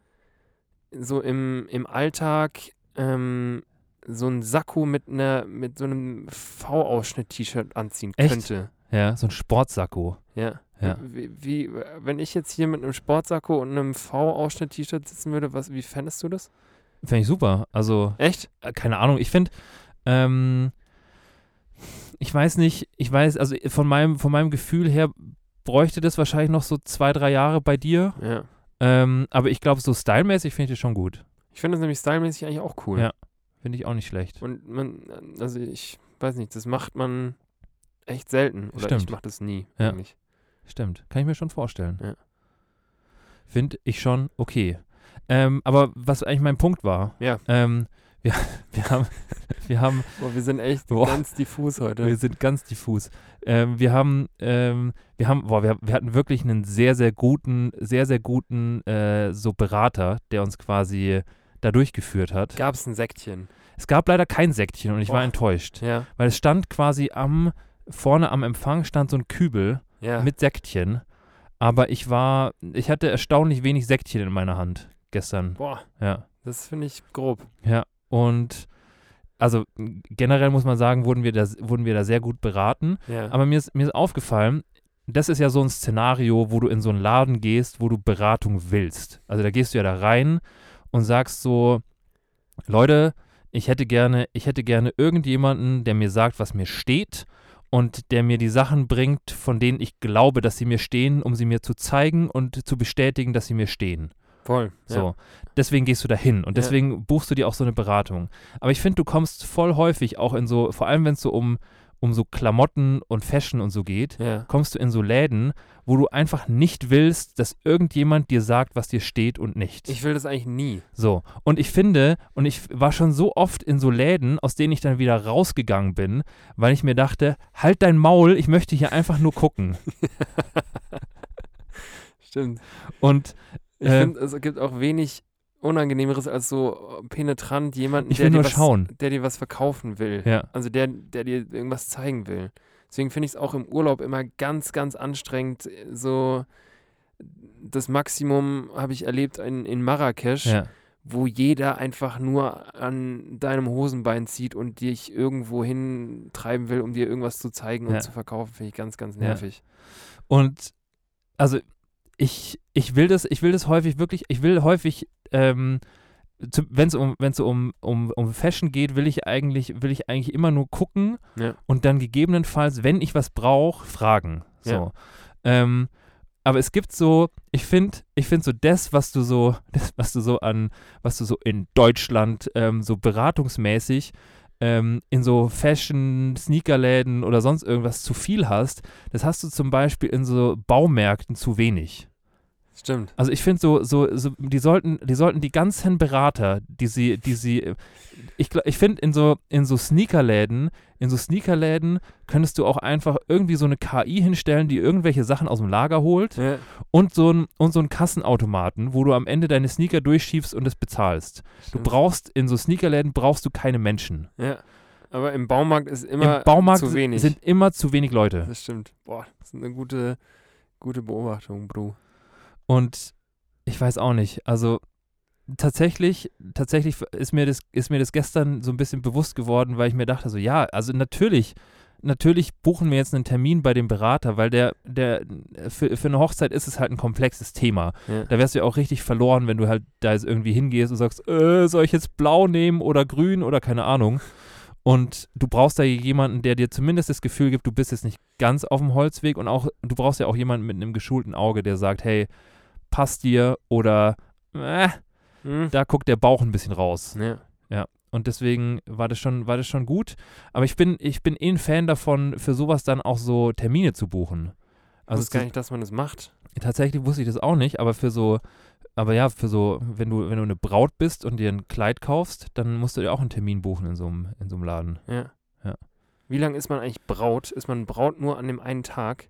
so im, im Alltag ähm, so ein Sakko mit einer mit so einem V-Ausschnitt-T-Shirt anziehen Echt? könnte. Ja, so ein Sportsacko. Ja. Ja. Wie, wie, wenn ich jetzt hier mit einem Sportsacko und einem V-Ausschnitt-T-Shirt sitzen würde, was, wie fändest du das? Finde ich super. Also, Echt? äh, keine Ahnung, ich finde, ähm, ich weiß nicht, ich weiß, also von meinem, von meinem Gefühl her bräuchte das wahrscheinlich noch so zwei, drei Jahre bei dir. Ja. Ähm, aber ich glaube, so stylmäßig finde ich das schon gut. Ich finde das nämlich stylmäßig eigentlich auch cool. Ja. Finde ich auch nicht schlecht. Und man, also ich weiß nicht, das macht man echt selten. Oder ich Stimmt. mache das nie, Ja. eigentlich. Stimmt. Kann ich mir schon vorstellen. Ja. Finde ich schon okay. Ähm, aber was eigentlich mein Punkt war, Ja. ähm, wir, wir haben, wir haben, Boah, wir sind echt Boah. ganz diffus heute. wir sind ganz diffus. Ähm, wir haben, ähm, wir haben, boah, wir, wir hatten wirklich einen sehr, sehr guten, sehr, sehr guten äh, so Berater, der uns quasi da durchgeführt hat. Gab es ein Säckchen? Es gab leider kein Säckchen und ich war Boah. enttäuscht, Ja. weil es stand quasi am, vorne am Empfang stand so ein Kübel Ja. mit Säckchen. Aber ich war, ich hatte erstaunlich wenig Säckchen in meiner Hand gestern. Boah, Ja. das finde ich grob. Ja. Und also generell muss man sagen, wurden wir da, wurden wir da sehr gut beraten. Ja. Aber mir ist, mir ist aufgefallen, das ist ja so ein Szenario, wo du in so einen Laden gehst, wo du Beratung willst. Also da gehst du ja da rein und sagst so, Leute, ich hätte gerne, ich hätte gerne irgendjemanden, der mir sagt, was mir steht und der mir die Sachen bringt, von denen ich glaube, dass sie mir stehen, um sie mir zu zeigen und zu bestätigen, dass sie mir stehen. Voll. So. Deswegen gehst du da hin und Ja. deswegen buchst du dir auch so eine Beratung. Aber ich finde, du kommst voll häufig auch in so, vor allem wenn es so um, um so Klamotten und Fashion und so geht, Ja. ja. kommst du in so Läden, wo du einfach nicht willst, dass irgendjemand dir sagt, was dir steht und nicht. Ich will das eigentlich nie. so. Und ich finde, und ich war schon so oft in so Läden, aus denen ich dann wieder rausgegangen bin, weil ich mir dachte, halt dein Maul, ich möchte hier einfach nur gucken. Stimmt. Und Ich Äh, finde, es gibt auch wenig Unangenehmeres als so penetrant jemanden, Ich der, will dir nur was, schauen. der dir was verkaufen will. ja, Also der, der dir irgendwas zeigen will. Deswegen finde ich es auch im Urlaub immer ganz, ganz anstrengend. So das Maximum habe ich erlebt in, in Marrakesch, ja, wo jeder einfach nur an deinem Hosenbein zieht und dich irgendwo hintreiben will, um dir irgendwas zu zeigen und Ja. zu verkaufen, finde ich ganz, ganz Ja. nervig. Und also ich, ich will das, ich will das häufig wirklich, ich will häufig, ähm, wenn es um, wenn's um, um, um Fashion geht, will ich eigentlich, will ich eigentlich immer nur gucken Ja. und dann gegebenenfalls, wenn ich was brauche, fragen. So. Ja. Ähm, aber es gibt so, ich finde, ich finde so das, was du so, das, was du so an, was du so in Deutschland ähm, so beratungsmäßig ähm, in so Fashion, Sneakerläden oder sonst irgendwas zu viel hast, das hast du zum Beispiel in so Baumärkten zu wenig. Stimmt. Also ich finde so, so, so, die sollten, die sollten die ganzen Berater, die sie, die sie, ich, ich finde in so, in so Sneakerläden, in so Sneakerläden könntest du auch einfach irgendwie so eine KI hinstellen, die irgendwelche Sachen aus dem Lager holt Ja, und so ein, und so einen Kassenautomaten, wo du am Ende deine Sneaker durchschiebst und es bezahlst. Du stimmt. brauchst, in so Sneakerläden brauchst du keine Menschen. Ja. Aber im Baumarkt ist immer Im Baumarkt zu wenig. sind immer zu wenig Leute. das stimmt. Boah, das ist eine gute, gute Beobachtung, Bro. Und ich weiß auch nicht. Also tatsächlich, tatsächlich ist mir das, ist mir das gestern so ein bisschen bewusst geworden, weil ich mir dachte, so ja, also natürlich, natürlich buchen wir jetzt einen Termin bei dem Berater, weil der, der, für, für eine Hochzeit ist es halt ein komplexes Thema. Ja. Da wärst du ja auch richtig verloren, wenn du halt da jetzt irgendwie hingehst und sagst, äh, soll ich jetzt blau nehmen oder grün oder keine Ahnung. Und du brauchst da jemanden, der dir zumindest das Gefühl gibt, du bist jetzt nicht ganz auf dem Holzweg und auch, du brauchst ja auch jemanden mit einem geschulten Auge, der sagt, hey, passt dir oder äh, Hm? da guckt der Bauch ein bisschen raus. Ja. Und deswegen war das schon, war das schon gut. Aber ich bin, ich bin eh ein Fan davon, für sowas dann auch so Termine zu buchen. Also ist gar nicht, dass man das macht. tatsächlich wusste ich das auch nicht, aber für so, aber ja, für so, wenn du, wenn du eine Braut bist und dir ein Kleid kaufst, dann musst du dir auch einen Termin buchen in so einem, in so einem Laden. Ja. Ja. Wie lange ist man eigentlich Braut? Ist man Braut nur an dem einen Tag?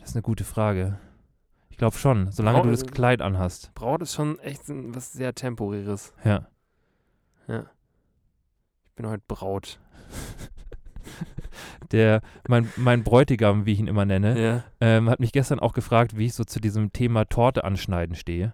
Das ist eine gute Frage. Ich glaube schon, solange Braut du das Kleid anhast. Braut ist schon echt was sehr Temporäres. Ja. Ich bin heute Braut. Der, mein, mein Bräutigam, wie ich ihn immer nenne, Ja. ähm, hat mich gestern auch gefragt, wie ich so zu diesem Thema Torte anschneiden stehe.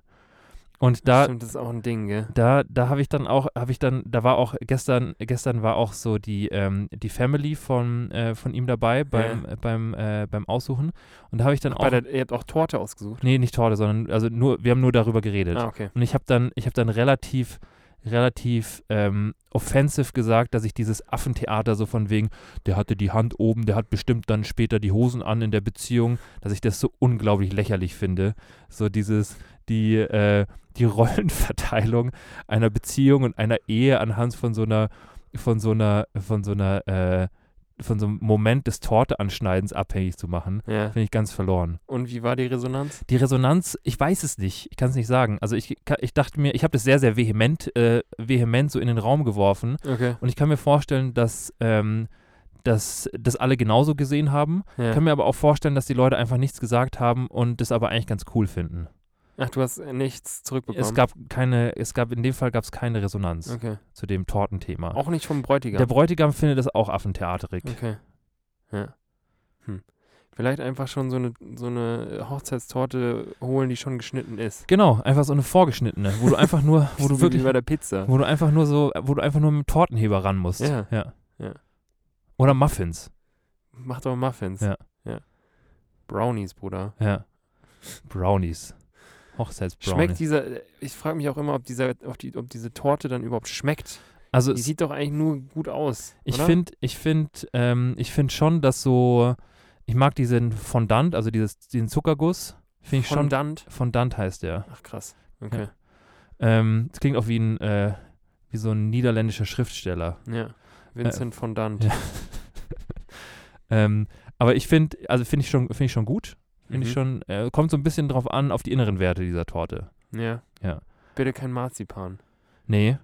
Und da, Stimmt, das ist auch ein Ding, gell? da, da habe ich dann auch, habe ich dann, da war auch gestern, gestern war auch so die, ähm, die Family von, äh, von ihm dabei beim, äh, beim, äh, beim Aussuchen. Und da habe ich dann Bei auch, der, ihr habt auch Torte ausgesucht. nee, nicht Torte, sondern, also nur, wir haben nur darüber geredet. Ah, okay. Und ich habe dann, ich habe dann relativ, relativ ähm, offensive gesagt, dass ich dieses Affentheater so von wegen, der hatte die Hand oben, der hat bestimmt dann später die Hosen an in der Beziehung, dass ich das so unglaublich lächerlich finde. So dieses, die, äh, die Rollenverteilung einer Beziehung und einer Ehe anhand von so einer, von so einer, von so einer, äh, von so einem Moment des Torte-Anschneidens abhängig zu machen, Ja. finde ich ganz verloren. Und wie war die Resonanz? Die Resonanz, ich weiß es nicht. Ich kann es nicht sagen. Also ich, ich dachte mir, ich habe das sehr, sehr vehement, äh, vehement so in den Raum geworfen. Okay. Und ich kann mir vorstellen, dass, ähm, dass das alle genauso gesehen haben. Ja. Kann mir aber auch vorstellen, dass die Leute einfach nichts gesagt haben und das aber eigentlich ganz cool finden. Ach, du hast nichts zurückbekommen. Es gab keine, es gab, in dem Fall gab es keine Resonanz Okay. zu dem Tortenthema. Auch nicht vom Bräutigam. Der Bräutigam findet das auch affentheaterig. Okay. Ja. Hm. Vielleicht einfach schon so eine, so eine Hochzeitstorte holen, die schon geschnitten ist. Genau, einfach so eine vorgeschnittene, wo du einfach nur, wo du wirklich bei der Pizza. Wo du einfach nur so, wo du einfach nur mit dem Tortenheber ran musst. Ja. ja. Ja. Oder Muffins. Mach doch Muffins. Ja. ja. Brownies, Bruder. Ja. Brownies. Hochzeitsbrownies. Schmeckt dieser, ich frage mich auch immer, ob, dieser, ob, die, ob diese Torte dann überhaupt schmeckt. also Die sieht doch eigentlich nur gut aus. ich finde, ich finde, ähm, ich finde schon, dass so, ich mag diesen Fondant, also dieses, diesen Zuckerguss, finde ich schon. Fondant. Fondant heißt der. Ach krass. Okay. Ähm, das klingt auch wie ein, äh, wie so ein niederländischer Schriftsteller. Ja. Vincent Fondant. ja. Ähm, aber ich finde, also finde ich schon, finde ich schon gut. Finde ich Mhm. schon, äh, kommt so ein bisschen drauf an, auf die inneren Werte dieser Torte. Ja. Ja. Bitte kein Marzipan. Nee.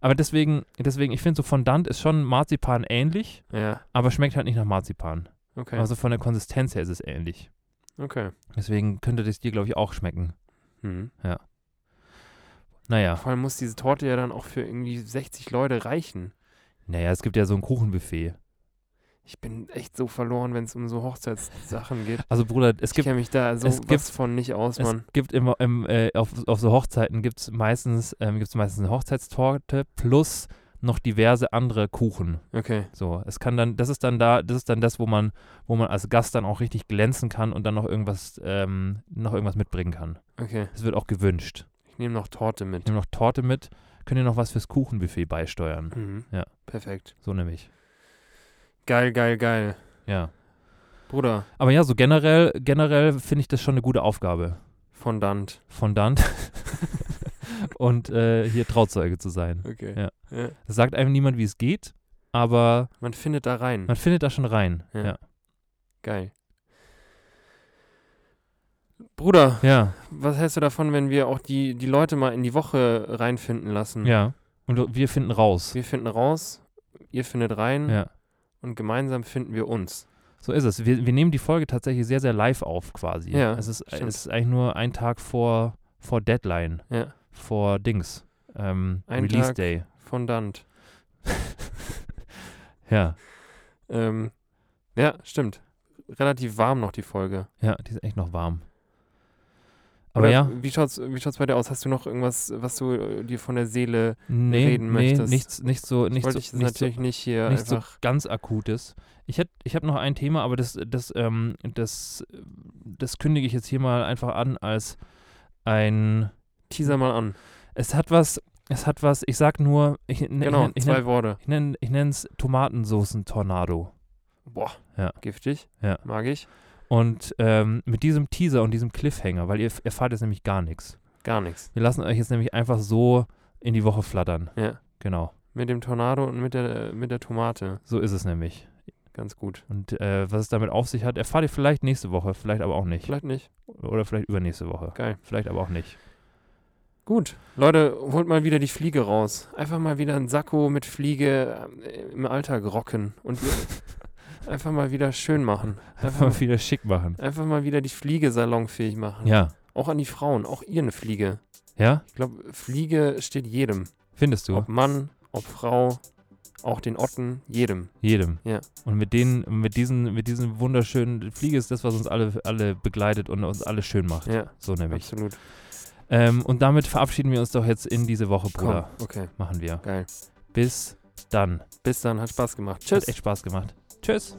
Aber deswegen, deswegen, ich finde so Fondant ist schon Marzipan ähnlich, Ja. aber schmeckt halt nicht nach Marzipan. Okay. Also von der Konsistenz her ist es ähnlich. okay. Deswegen könnte das dir, glaube ich, auch schmecken. Hm. Naja, Vor allem muss diese Torte ja dann auch für irgendwie 60 Leute reichen. naja, es gibt ja so ein Kuchenbuffet. Ich bin echt so verloren, wenn es um so Hochzeitssachen geht. Also Bruder, es Ich gibt kenne mich da so es gibt- von nicht aus, Es Mann. gibt immer im, äh, auf, auf so Hochzeiten gibt es meistens, ähm, gibt's meistens eine Hochzeitstorte plus noch diverse andere Kuchen. Okay. So, es kann dann, das ist dann da, das ist dann das, wo man, wo man als Gast dann auch richtig glänzen kann und dann noch irgendwas, ähm, noch irgendwas mitbringen kann. Okay. Es wird auch gewünscht. Ich nehme noch Torte mit. Ich nehme noch Torte mit, könnt ihr noch was fürs Kuchenbuffet beisteuern. Mhm. Ja. Perfekt. So nämlich. Geil, geil, geil. Ja. Bruder, Aber ja, so generell, generell finde ich das schon eine gute Aufgabe. Fondant. Von dann und äh, hier Trauzeuge zu sein. Okay. Ja. ja. Sagt einem niemand, wie es geht, aber Man findet da rein. man findet da schon rein. Ja. Ja. Geil. Bruder, Ja, was hältst du davon, wenn wir auch die, die Leute mal in die Woche reinfinden lassen? ja. Und wir finden raus. Wir finden raus, ihr findet rein Ja. Und gemeinsam finden wir uns. So ist es. Wir, wir nehmen die Folge tatsächlich sehr, sehr live auf quasi. Ja, es ist, stimmt. es ist eigentlich nur ein Tag vor, vor Deadline, Ja. vor Dings. Ähm, Ein Release Tag. Day. Fondant. Ja, Ähm, ja, stimmt. Relativ warm noch die Folge. ja, die ist echt noch warm. Aber Oder ja, Wie schaut's, wie schaut's bei dir aus? Hast du noch irgendwas, was du äh, dir von der Seele. nee, reden nee möchtest. nichts, nicht so, nicht so, nicht so, natürlich nicht hier nicht so ganz akutes. Ich hätte, ich habe noch ein Thema, aber das, das, ähm, das, das kündige ich jetzt hier mal einfach an als ein. Teaser mal an. Es hat was, es hat was. Ich sag nur, ich, Genau, ich, ich, zwei Worte. ich nenne, ich nenne es Tomatensoßen-Tornado. Boah, Ja. giftig. Ja. Mag ich. Und ähm, mit diesem Teaser und diesem Cliffhanger, weil ihr erfahrt jetzt nämlich gar nichts. Gar nichts. Wir lassen euch jetzt nämlich einfach so in die Woche flattern. Ja. Genau, Mit dem Tornado und mit der, mit der Tomate. so ist es nämlich. Ganz gut. Und äh, was es damit auf sich hat, erfahrt ihr vielleicht nächste Woche, vielleicht aber auch nicht. Vielleicht nicht. Oder vielleicht übernächste Woche. Geil. Vielleicht aber auch nicht. Gut. Leute, holt mal wieder die Fliege raus. Einfach mal wieder ein Sakko mit Fliege äh, im Alltag rocken. Und einfach mal wieder schön machen. Einfach Einfach, mal wieder schick machen. einfach mal wieder die Fliege salonfähig machen. Ja. Auch an die Frauen. Auch ihr eine Fliege. Ja? Ich glaube, Fliege steht jedem. Findest du? Ob Mann, ob Frau, auch den Otten, jedem. Jedem. Ja. Und mit denen, mit diesen, mit diesen wunderschönen Fliege ist das, was uns alle, alle begleitet und uns alle schön macht. Ja, So nämlich. absolut. Ähm, und damit verabschieden wir uns doch jetzt in diese Woche, Komm, Bruder. okay, Machen wir. geil. Bis dann. Bis dann, hat Spaß gemacht. Hat Tschüss. echt Spaß gemacht. Tschüss.